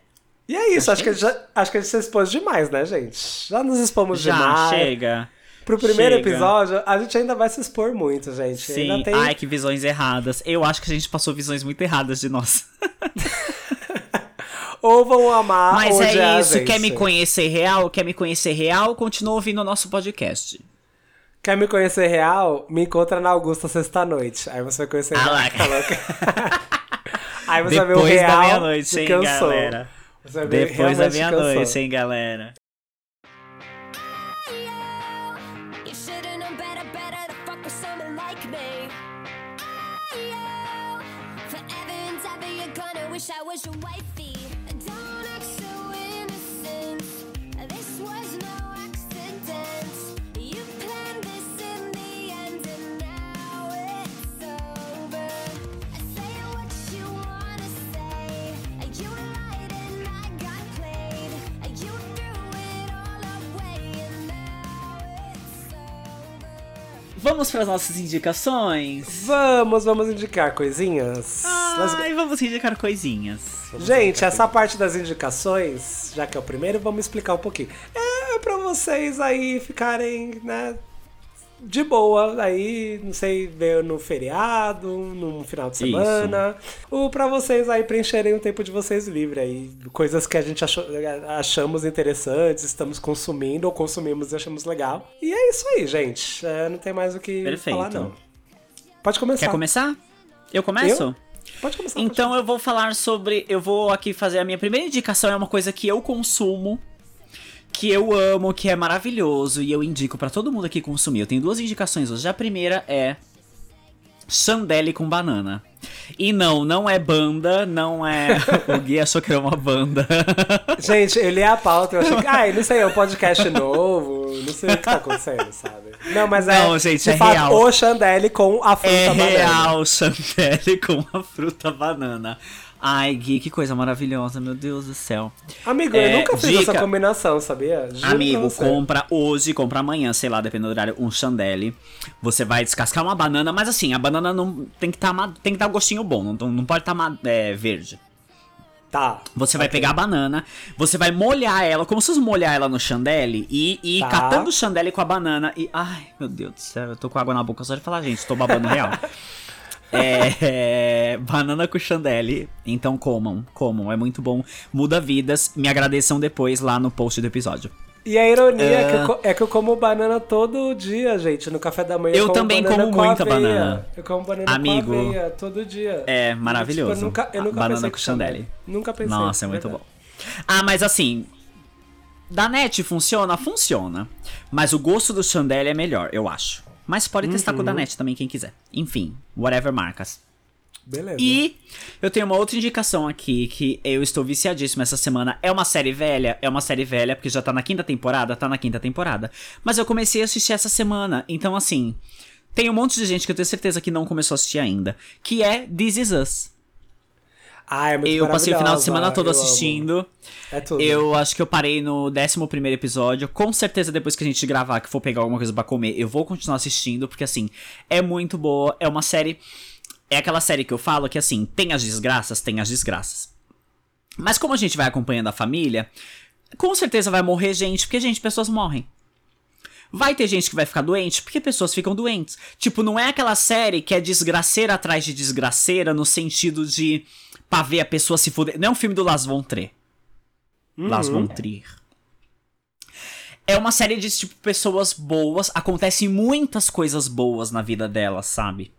E é isso, acho que, a gente já, acho que a gente se expôs demais, né, gente? Já nos expomos Já, demais. chega. Pro primeiro Chega. episódio, a gente ainda vai se expor muito, gente. Sim, tem... ai, que visões erradas. Eu acho que a gente passou visões muito erradas de nós. Ou vão amar Mas ou é isso, quer me conhecer real? Quer me conhecer real? Continua ouvindo o nosso podcast. Quer me conhecer real? Me encontra na Augusta sexta-noite. Aí você vai conhecer Ah real. lá. Aí você vai ver o Depois real da meia-noite, hein, galera? Depois da meia-noite, hein, galera? Wish I was your wifey. Vamos para as nossas indicações? Vamos, vamos indicar coisinhas. Let's. Ai, vamos indicar coisinhas. Gente, essa parte das indicações, já que é o primeiro, vamos explicar um pouquinho. É pra vocês aí ficarem, né, de boa, aí, não sei, ver no feriado, num final de Isso. semana, ou pra vocês aí preencherem o tempo de vocês livre aí, coisas que a gente achou- achamos interessantes, estamos consumindo ou consumimos e achamos legal. E é isso aí, gente. É, não tem mais o que Perfeito. falar, não. Pode começar. Quer começar? Eu começo? Eu? Pode começar. pode Então eu vou falar sobre. Eu vou aqui fazer a minha primeira indicação. É uma coisa que eu consumo, que eu amo, que é maravilhoso e eu indico pra todo mundo aqui consumir. Eu tenho duas indicações hoje. A primeira é Chandelle com banana. E não, não é banda, não é. o Gui achou que era uma banda. Gente, eu li a pauta, eu achei que. Ai, não sei, é um podcast novo, não sei o que tá acontecendo, sabe? Não, mas é. Não, gente, é fato, real. O Chandelle com a fruta É banana. real, Chandelle com a fruta banana. Ai, Gui, que coisa maravilhosa, meu Deus do céu. Amigo, É, eu nunca fiz dica. essa combinação, sabia? Juro Amigo, compra hoje, compra amanhã, sei lá, dependendo do horário, um chandelle. Você vai descascar uma banana, mas assim, a banana não tem que tá, tem que dar um gostinho bom, não, não pode estar verde. Tá. Você vai pegar a banana, você vai molhar ela, como se fosse molhar ela no chandelle e e ir Tá. catando o chandelle com a banana e. Ai, meu Deus do céu, eu tô com água na boca só de falar, gente, tô babando real. É, banana com chandelle. Então comam, comam, é muito bom. Muda vidas. Me agradeçam depois lá no post do episódio. E a ironia é, que eu, co- é que eu como banana todo dia, gente. No café da manhã Eu como também banana como com muita aveia. banana. Eu como banana Amigo, com aveia todo dia. é maravilhoso. Tipo, eu nunca, eu nunca Banana com chandelle. Nunca pensei. Nossa, é muito verdade. bom. Ah, mas assim. Da net funciona? Funciona. Mas o gosto do chandelle é melhor, eu acho. Mas pode testar com o da net também, quem quiser. Enfim, whatever marcas. Beleza. E eu tenho uma outra indicação aqui que eu estou viciadíssimo essa semana. É uma série velha, é uma série velha, porque já tá na quinta temporada, tá na quinta temporada. Mas eu comecei a assistir essa semana, então assim, tem um monte de gente que eu tenho certeza que não começou a assistir ainda, que é This Is Us. Ah, é muito Eu passei o final de semana todo eu amo. assistindo. É tudo. Eu acho que eu parei no 11 primeiro episódio. Com certeza, depois que a gente gravar, que for pegar alguma coisa pra comer, eu vou continuar assistindo, porque assim, é muito boa. É uma série. É aquela série que eu falo que assim, tem as desgraças, tem as desgraças. Mas como a gente vai acompanhando a família, com certeza vai morrer gente, porque, gente, pessoas morrem. Vai ter gente que vai ficar doente, porque pessoas ficam doentes. Tipo, não é aquela série que é desgraceira atrás de desgraceira, no sentido de pra ver a pessoa se fuder. Não é um filme do Las Von Trier. Las Von Trier. É uma série de, tipo, pessoas boas. Acontecem muitas coisas boas na vida delas, sabe?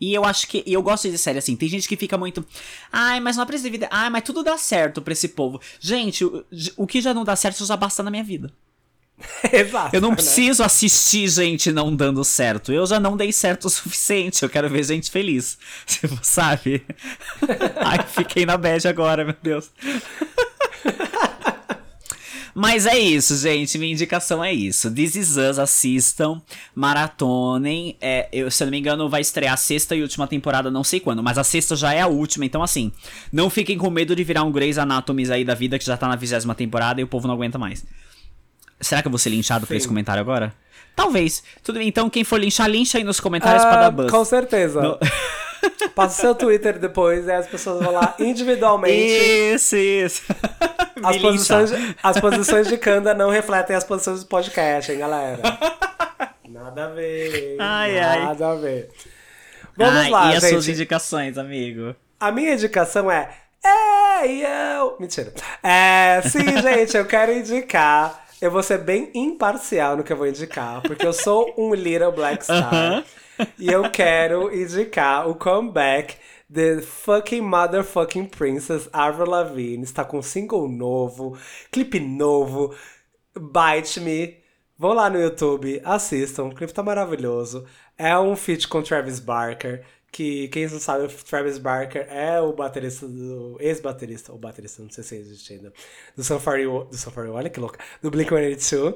E eu acho que. E eu gosto de série assim. Tem gente que fica muito. Ai, mas não precisa de vida. Ai, mas tudo dá certo pra esse povo. Gente, o, o que já não dá certo já basta na minha vida. Exato. Eu não né? preciso assistir gente não dando certo. Eu já não dei certo o suficiente. Eu quero ver gente feliz. Tipo, sabe? Ai, fiquei na bad agora, meu Deus. Mas é isso, gente. Minha indicação é isso. This Is Us, assistam, maratonem. É, eu, se eu não me engano, vai estrear a sexta e última temporada, não sei quando, mas a sexta já é a última, então assim, não fiquem com medo de virar um Grey's Anatomy aí da vida, que já tá na vigésima temporada e o povo não aguenta mais. Será que eu vou ser linchado por Sim. esse comentário agora? Talvez. Tudo bem, então quem for linchar, lincha aí nos comentários pra dar Ah, buzz. com certeza. No- Passa o seu Twitter depois e as pessoas vão lá individualmente. Isso, isso. As posições, de, as posições de Kanda não refletem as posições do podcast, hein, galera? Nada a ver. Ai, ai. nada a ver. Vamos Ai, lá, e as gente. suas indicações, amigo? A minha indicação é. Ei, eu. Mentira. É, sim, gente, eu quero indicar. Eu vou ser bem imparcial no que eu vou indicar, porque eu sou um Little Black Star. Aham. E eu quero indicar o comeback The fucking motherfucking princess Avril Lavigne está com single novo, clipe novo, Bite Me. Vão lá no YouTube, assistam, o clipe tá maravilhoso. É um feat com Travis Barker, Que quem não sabe, o Travis Barker é o baterista do. ex-baterista, ou baterista, não sei se existe ainda. Do Sun 41. Do Sun 41, olha que louca. Do Blink 182.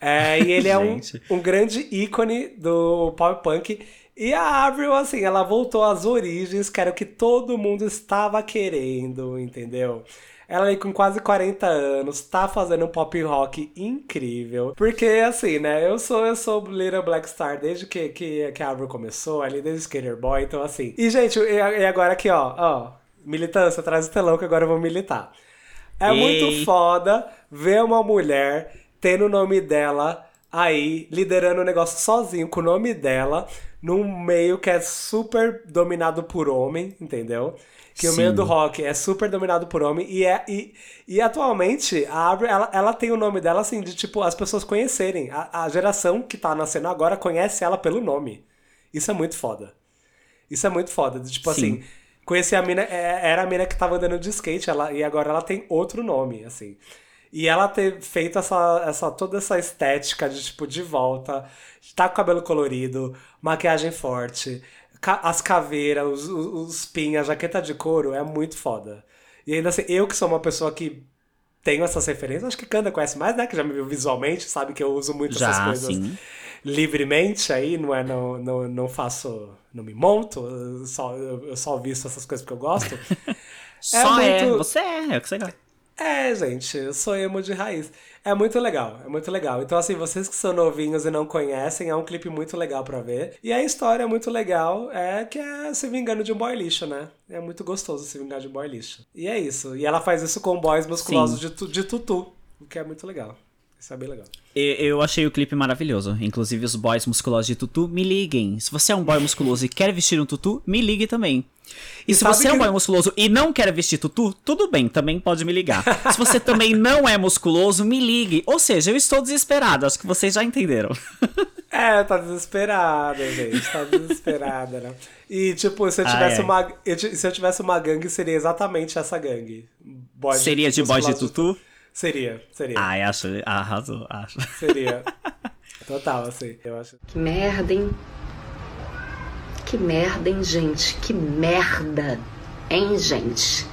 É, e ele é um, um grande ícone do pop punk. E a Avril, assim, ela voltou às origens, que era o que todo mundo estava querendo, entendeu? Ela aí com quase 40 anos, tá fazendo um pop rock incrível. Porque, assim, né, eu sou, eu sou Little Black Star desde que, que, que a Avril começou, ali desde Skater Boy, então assim. E, gente, e, e agora aqui, ó, ó, militância, traz o telão que agora eu vou militar. É Ei. muito foda ver uma mulher tendo o nome dela aí, liderando o negócio sozinho, com o nome dela, num meio que é super dominado por homem, entendeu? Que o Sim. meio do rock é super dominado por homem e é e, e atualmente a Avril, ela, ela tem o nome dela assim de tipo as pessoas conhecerem. A, a geração que tá nascendo agora conhece ela pelo nome. Isso é muito foda. Isso é muito foda. de, Tipo Sim. assim, conhecer a mina, é- era a mina que tava andando de skate, ela, e agora ela tem outro nome, assim. E ela ter feito essa, essa, toda essa estética de, tipo, de volta, tá com o cabelo colorido, maquiagem forte, ca- as caveiras, os, os, os pin, a jaqueta de couro, é muito foda. E ainda assim, eu que sou uma pessoa que tenho essas referências, acho que Kanda conhece mais, né? Que já me viu visualmente, sabe que eu uso muito essas Já, coisas sim. livremente aí, não é? Não, não, não faço. Não me monto, eu só, eu só visto essas coisas porque eu gosto. Só é, muito- Você é, é o que você gosta. É, gente, eu sou emo de raiz. É muito legal, é muito legal. Então, assim, vocês que são novinhos e não conhecem, é um clipe muito legal pra ver. E a história é muito legal, é que é se vingando de um boy lixo, né? É muito gostoso se vingar de um boy lixo. E é isso. E ela faz isso com boys musculosos de, tu- de tutu, o que é muito legal. Isso é bem legal. Eu achei o clipe maravilhoso. Inclusive, os boys musculosos de tutu, me liguem. Se você é um boy musculoso e quer vestir um tutu, me ligue também. E, E se você é um que- boy musculoso e não quer vestir tutu, tudo bem, também pode me ligar. se você também não é musculoso, me ligue. Ou seja, eu estou desesperado, acho que vocês já entenderam. É, tá desesperada, gente. Tá desesperada, né? E, tipo, se eu Ai, tivesse ai. uma. eu ti- se eu tivesse uma gangue, seria exatamente essa gangue. Boy Seria de boy de musculosos tutu? Seria, seria. Ai, acho, arrasou, acho. Seria. Total, assim. Eu acho. Que merda, hein? Que merda, hein, gente? Que merda, hein, gente?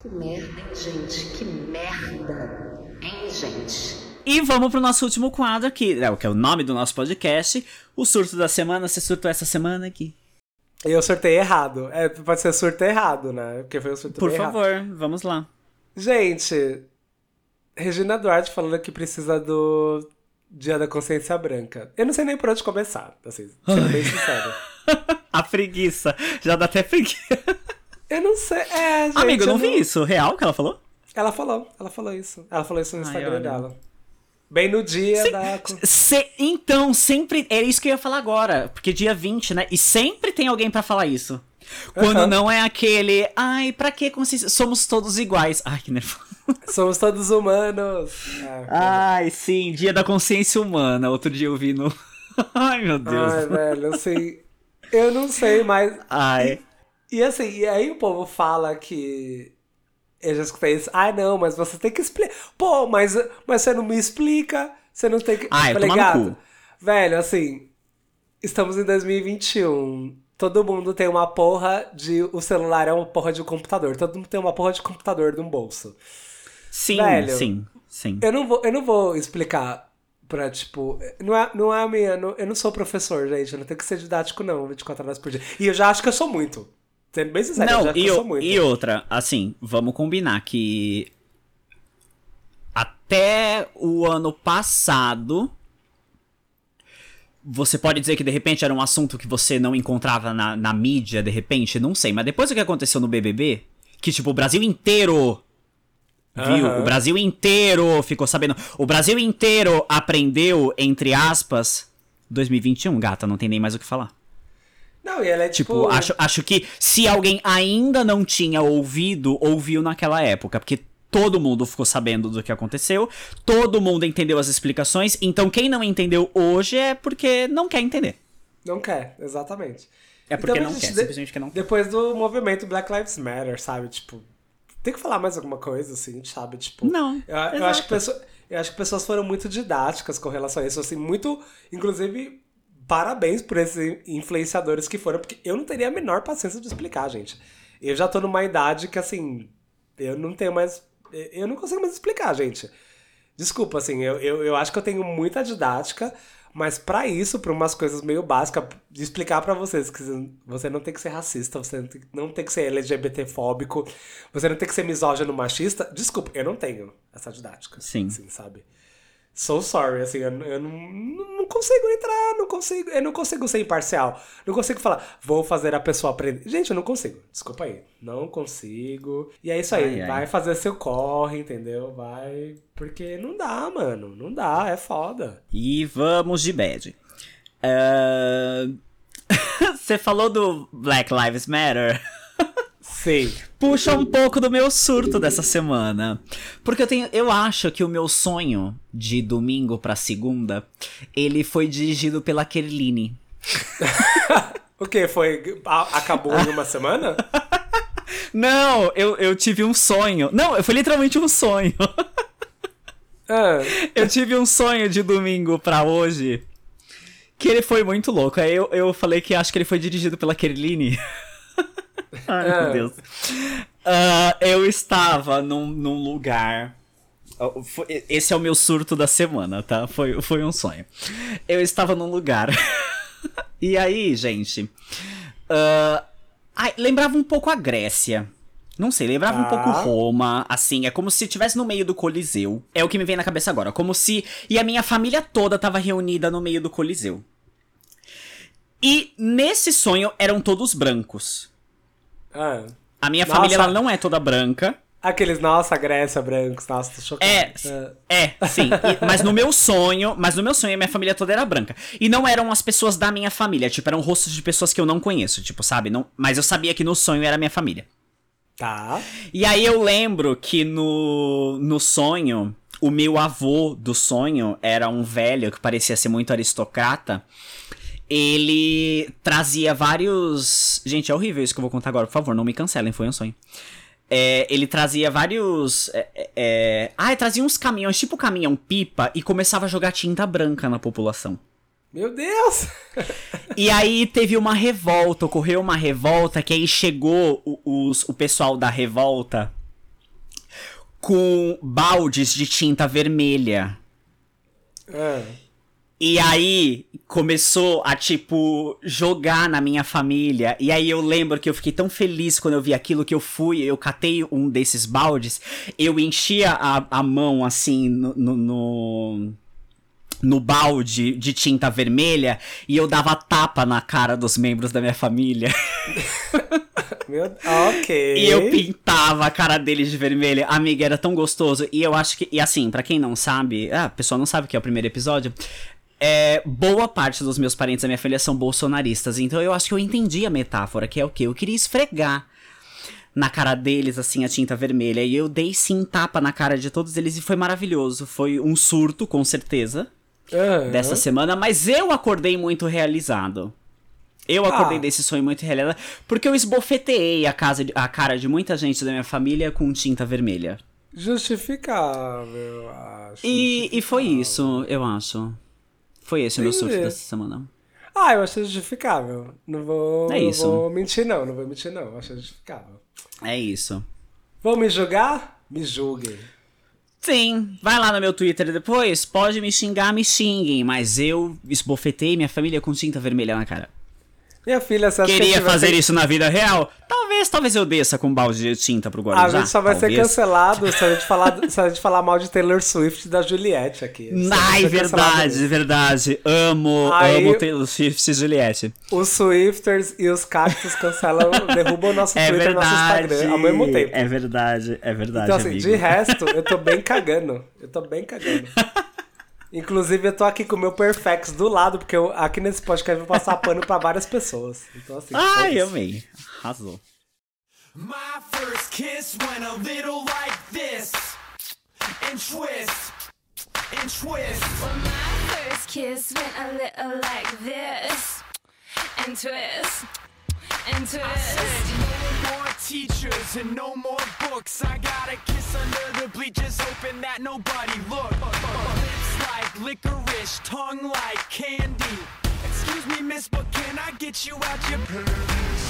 Que merda, hein, gente? Que merda, hein, gente? E vamos pro nosso último quadro aqui, é o que é o nome do nosso podcast, o surto da semana. Você surtou essa semana aqui? Eu sortei errado. É, pode ser surto errado, né? Porque foi o surto Por bem errado. favor, vamos lá. Gente, Regina Duarte falando que precisa do Dia da Consciência Branca. Eu não sei nem por onde começar, assim, sendo bem sincero. A preguiça. Já dá até preguiça. Eu não sei. É, gente. Amigo, eu não eu vi isso. Real que ela falou? Ela falou, ela falou isso. Ela falou isso no Ai, Instagram olha. dela. Bem no dia da. Se- então, sempre. É isso que eu ia falar agora. Porque dia 20, né? E sempre tem alguém pra falar isso. Quando Aham. não é aquele. Ai, pra que consciência? Somos todos iguais. Ai, que nervoso. Somos todos humanos. É. Ai, sim. Dia da consciência humana. Outro dia eu vi no. Ai, meu Deus. Ai, velho, assim. Eu não sei, mas. Ai. E assim, e aí o povo fala que. Eu já escutei isso. Ah, não, mas você tem que explicar. Pô, mas, mas você não me explica. Você não tem que. Ah, eu Falei, tomar no "Gato, cu." Velho, assim. Estamos em 2021. Todo mundo tem uma porra de. O celular é uma porra de um computador. Todo mundo tem uma porra de computador no bolso. Sim, Velho. sim, sim. Eu não vou, eu não vou explicar pra, tipo. Não é, não é a minha. não- eu não sou professor, gente. Eu não tenho que ser didático, não, 24 horas por dia. E eu já acho que eu sou muito. Sendo bem sincero, eu já Não, acho e, que eu sou muito. e outra, assim, vamos combinar que até o ano passado você pode dizer que de repente era um assunto que você não encontrava na, na mídia, de repente, não sei, mas depois do que aconteceu no BBB, que tipo, o Brasil inteiro viu, Aham. o Brasil inteiro ficou sabendo, o Brasil inteiro aprendeu, entre aspas, 2021, gata, não tem nem mais o que falar. Não, e ela é tipo. Tipo, acho, acho que se alguém ainda não tinha ouvido, ouviu naquela época, porque todo mundo ficou sabendo do que aconteceu, todo mundo entendeu as explicações, então quem não entendeu hoje é porque não quer entender. Não quer, exatamente. É porque Então, não quer, de- simplesmente que não quer. Depois do movimento Black Lives Matter, sabe? Tipo, tem que falar mais alguma coisa, assim, sabe? Tipo. Não, Eu, eu acho que pessoa- eu acho que pessoas foram muito didáticas com relação a isso, assim, muito, inclusive, parabéns por esses influenciadores que foram, porque eu não teria a menor paciência de explicar, gente. Eu já tô numa idade que, assim, eu não tenho mais. Eu não consigo mais explicar, gente. Desculpa, assim, eu, eu, eu acho que eu tenho muita didática, mas pra isso, pra umas coisas meio básicas, de explicar pra vocês que você não tem que ser racista, você não tem, não tem que ser LGBTfóbico, você não tem que ser misógino machista, desculpa, eu não tenho essa didática. Sim. Assim, sabe? So sorry, assim, eu, eu não, não consigo entrar, não consigo, eu não consigo ser imparcial. Não consigo falar, vou fazer a pessoa aprender. Gente, eu não consigo, desculpa aí. Não consigo. E é isso aí, Ai, ai. vai fazer seu corre, entendeu? Vai. Porque não dá, mano, não dá, é foda. E vamos de bad. Ah, Você falou do Black Lives Matter? Sim. Puxa um pouco do meu surto dessa semana. Porque eu tenho. Eu acho que o meu sonho de domingo pra segunda, ele foi dirigido pela Kerline. O que? Foi. a- acabou em uma semana? Não, eu, eu tive um sonho. Não, foi literalmente um sonho. Ah, Eu tive um sonho de domingo pra hoje. Que ele foi muito louco. Aí eu, eu falei que acho que ele foi dirigido pela Kerline. Ai, Ah. meu Deus. Ah, eu estava num, num lugar. Ah, Esse é o meu surto da semana, tá? Foi, foi um sonho. Eu estava num lugar. e aí, gente. ah, ai, lembrava um pouco a Grécia. Não sei, lembrava um Tá. pouco Roma, assim, é como se estivesse no meio do Coliseu. É o que me vem na cabeça agora, como se e a minha família toda tava reunida no meio do Coliseu. E nesse sonho eram todos brancos. Ah. A minha Nossa. família ela não é toda branca. Aqueles, nossa, Grécia, brancos, nossa, tô chocado. É, Ah. é, sim. E- mas no meu sonho, mas no meu sonho a minha família toda era branca. E não eram as pessoas da minha família, tipo, eram rostos de pessoas que eu não conheço, tipo, sabe? Não, mas eu sabia que no sonho era minha família. Tá. E aí eu lembro que no, no sonho, o meu avô do sonho era um velho que parecia ser muito aristocrata. Ele trazia vários. Gente, é horrível isso que eu vou contar agora, por favor, não me cancelem, foi um sonho. É, ele trazia vários. É, é, é... Ah, ele trazia uns caminhões, tipo caminhão-pipa, e começava a jogar tinta branca na população. Meu Deus! E aí teve uma revolta, ocorreu uma revolta, que aí chegou o, os- o pessoal da revolta com baldes de tinta vermelha. Ah. E aí começou a, tipo, jogar na minha família. E aí eu lembro que eu fiquei tão feliz quando eu vi aquilo que eu fui, eu catei um desses baldes, eu enchia a, a mão assim no. no, no no balde de tinta vermelha e eu dava tapa na cara dos membros da minha família. Meu... Ok. E eu pintava a cara deles de vermelho. Amiga, era tão gostoso. E eu acho que. E assim, pra quem não sabe. Ah, a pessoa não sabe o que é o primeiro episódio. É, boa parte dos meus parentes da minha família são bolsonaristas. Então eu acho que eu entendi a metáfora, que é o quê? Eu queria esfregar na cara deles, assim, a tinta vermelha. E eu dei sim tapa na cara de todos eles e foi maravilhoso. Foi um surto, com certeza, Aham. dessa semana, mas eu acordei muito realizado. Eu acordei Ah. desse sonho muito realizado, porque eu esbofeteei a, casa a cara de muita gente da minha família com tinta vermelha. Justificável, eu acho. E, e foi isso, eu acho. Foi esse o meu surto Entendi. dessa semana. Ah, eu achei justificável. Não vou, É isso. não vou mentir, não. Não vou mentir, não. Eu achei justificável. É isso. Vão me julgar? Me julguem. Sim, vai lá no meu Twitter depois, pode me xingar, me xinguem, mas eu esbofetei minha família com tinta vermelha na cara. Minha filha, a Queria fazer ser- isso na vida real? Talvez, talvez eu desça com um balde de tinta pro Guarujá. A gente só vai ser talvez. cancelado se a gente falar, se a gente falar mal de Taylor Swift e da Juliette aqui. Ai, ser verdade, verdade. Amo, Aí- amo Taylor Swift e Juliette. Os Swifters e os cactos cancelam, derrubam o nosso É Twitter e nosso. Instagram ao mesmo tempo. É verdade, é verdade, Então, assim, amigo. de resto, eu tô bem cagando. Eu tô bem cagando. Inclusive, eu tô aqui com o meu Perfex do lado, porque eu, aqui nesse podcast eu vou passar pano pra várias pessoas. Então, assim. Ai, foda-se. amei. Arrasou. My first kiss went a little like this, and twist, and twist. Well, my first kiss went a little like this, and twist, and twist. No more teachers and no more books. I got a kiss under the bleachers, hoping that nobody looked. Licorice, tongue like candy. Excuse me, miss, but can I get you out your pants?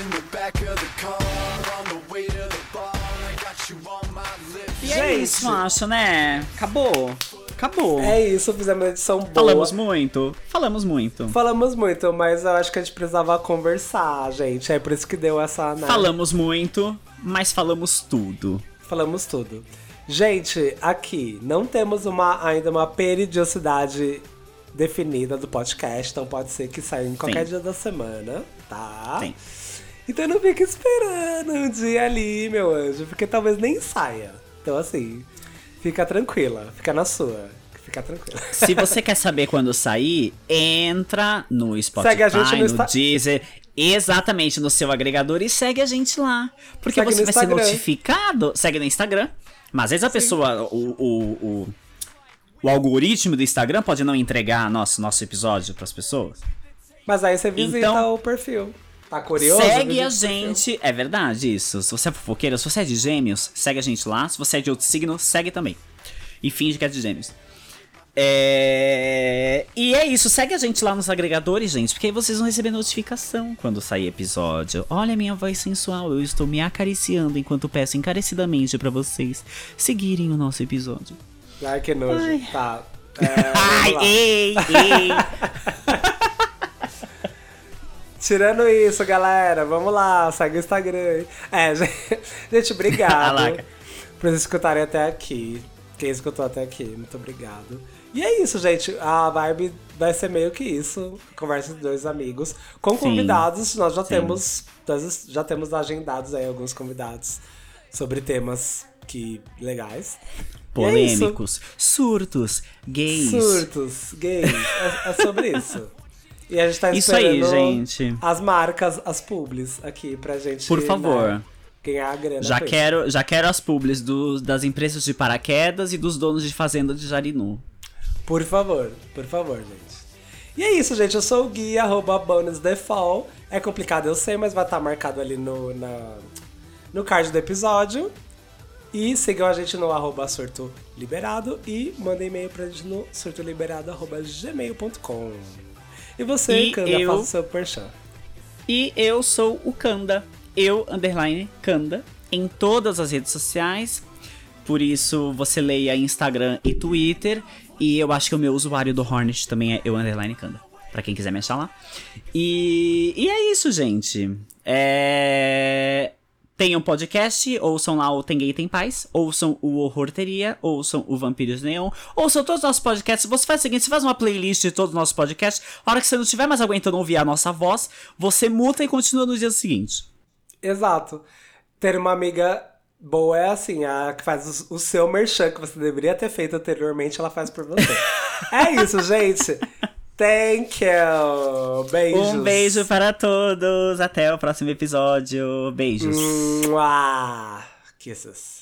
In the back of the car, on the way to the bar, I got you on my lips. E é Gente. isso, acho, né? Acabou. Acabou. É isso, fizemos uma edição boa. Falamos muito. Falamos muito. Falamos muito, mas eu acho que a gente precisava conversar, gente. É por isso que deu essa. Né? Falamos muito, mas falamos tudo. Falamos tudo. Gente, aqui não temos uma, ainda uma periodicidade definida do podcast, então pode ser que saia em qualquer Sim. dia da semana, tá? Sim. Então não fique esperando um dia ali, meu anjo, porque talvez nem saia. Então assim, fica tranquila, fica na sua, fica tranquila. Se você quer saber quando sair, entra no Spotify, Segue a gente no no, Insta- Deezer, exatamente no seu agregador e segue a gente lá. Porque Segue você vai ser notificado. Segue no Instagram. Mas às vezes a pessoa, o, o, o, o algoritmo do Instagram pode não entregar nosso, nosso episódio pras pessoas. Mas aí você visita Então- o perfil. Tá curioso? segue a gente. É verdade isso. Se você é fofoqueira, se você é de gêmeos, segue a gente lá. Se você é de outro signo, segue também. E finge que é de gêmeos. É... E é isso, segue a gente lá nos agregadores, gente, porque aí vocês vão receber notificação quando sair episódio. Olha a minha voz sensual, eu estou me acariciando enquanto peço encarecidamente pra vocês seguirem o nosso episódio. Ai, que nojo. Ai. Tá. É, Ai, ei, ei! Tirando isso, galera, vamos lá, segue o Instagram. É, gente, gente obrigado por vocês escutarem até aqui. Quem escutou até aqui, muito obrigado. E é isso, gente. A vibe vai ser meio que isso. Conversa de dois amigos. Com Sim. convidados, nós já Sim. temos. nós já temos agendados aí alguns convidados sobre temas que legais. É. Polêmicos, surtos, gays. Surtos, gays. É, é sobre isso. E a gente tá Isso aí, esperando gente. as marcas, as publis aqui pra gente. Por favor. né, ganhar a grana. Já isso. quero, já quero as publis do- das empresas de paraquedas e dos donos de fazenda de Jarinu. Por favor, por favor, gente. E é isso, gente. Eu sou o Gui, arroba bonusdefall. É complicado, eu sei, mas vai estar marcado ali no, na, no card do episódio. E sigam a gente no arroba surto liberado e mandem e-mail pra gente no surtoliberado.gmail.com. E você, E Canda, eu- faça o seu perchan. E eu sou o Kanda. Eu, underline, Kanda, em todas as redes sociais. Por isso, você leia Instagram e Twitter. E eu acho que o meu usuário do Hornet também é eu, underline, Kanda. Pra quem quiser me achar lá. E, e é isso, gente. É... Tem um podcast, ouçam lá o Tem Gay Tem Paz, ouçam o Horrorteria, ouçam o Vampiros Neon, ouçam todos os nossos podcasts. Você faz o seguinte, você faz uma playlist de todos os nossos podcasts, a hora que você não estiver mais aguentando ouvir a nossa voz, você muta e continua no dia seguinte. Exato. Ter uma amiga boa é assim, a que faz o, o seu merchan que você deveria ter feito anteriormente, ela faz por você. é isso, gente. Thank you. Beijos. Um beijo para todos, até o próximo episódio. Beijos. Mua. Kisses.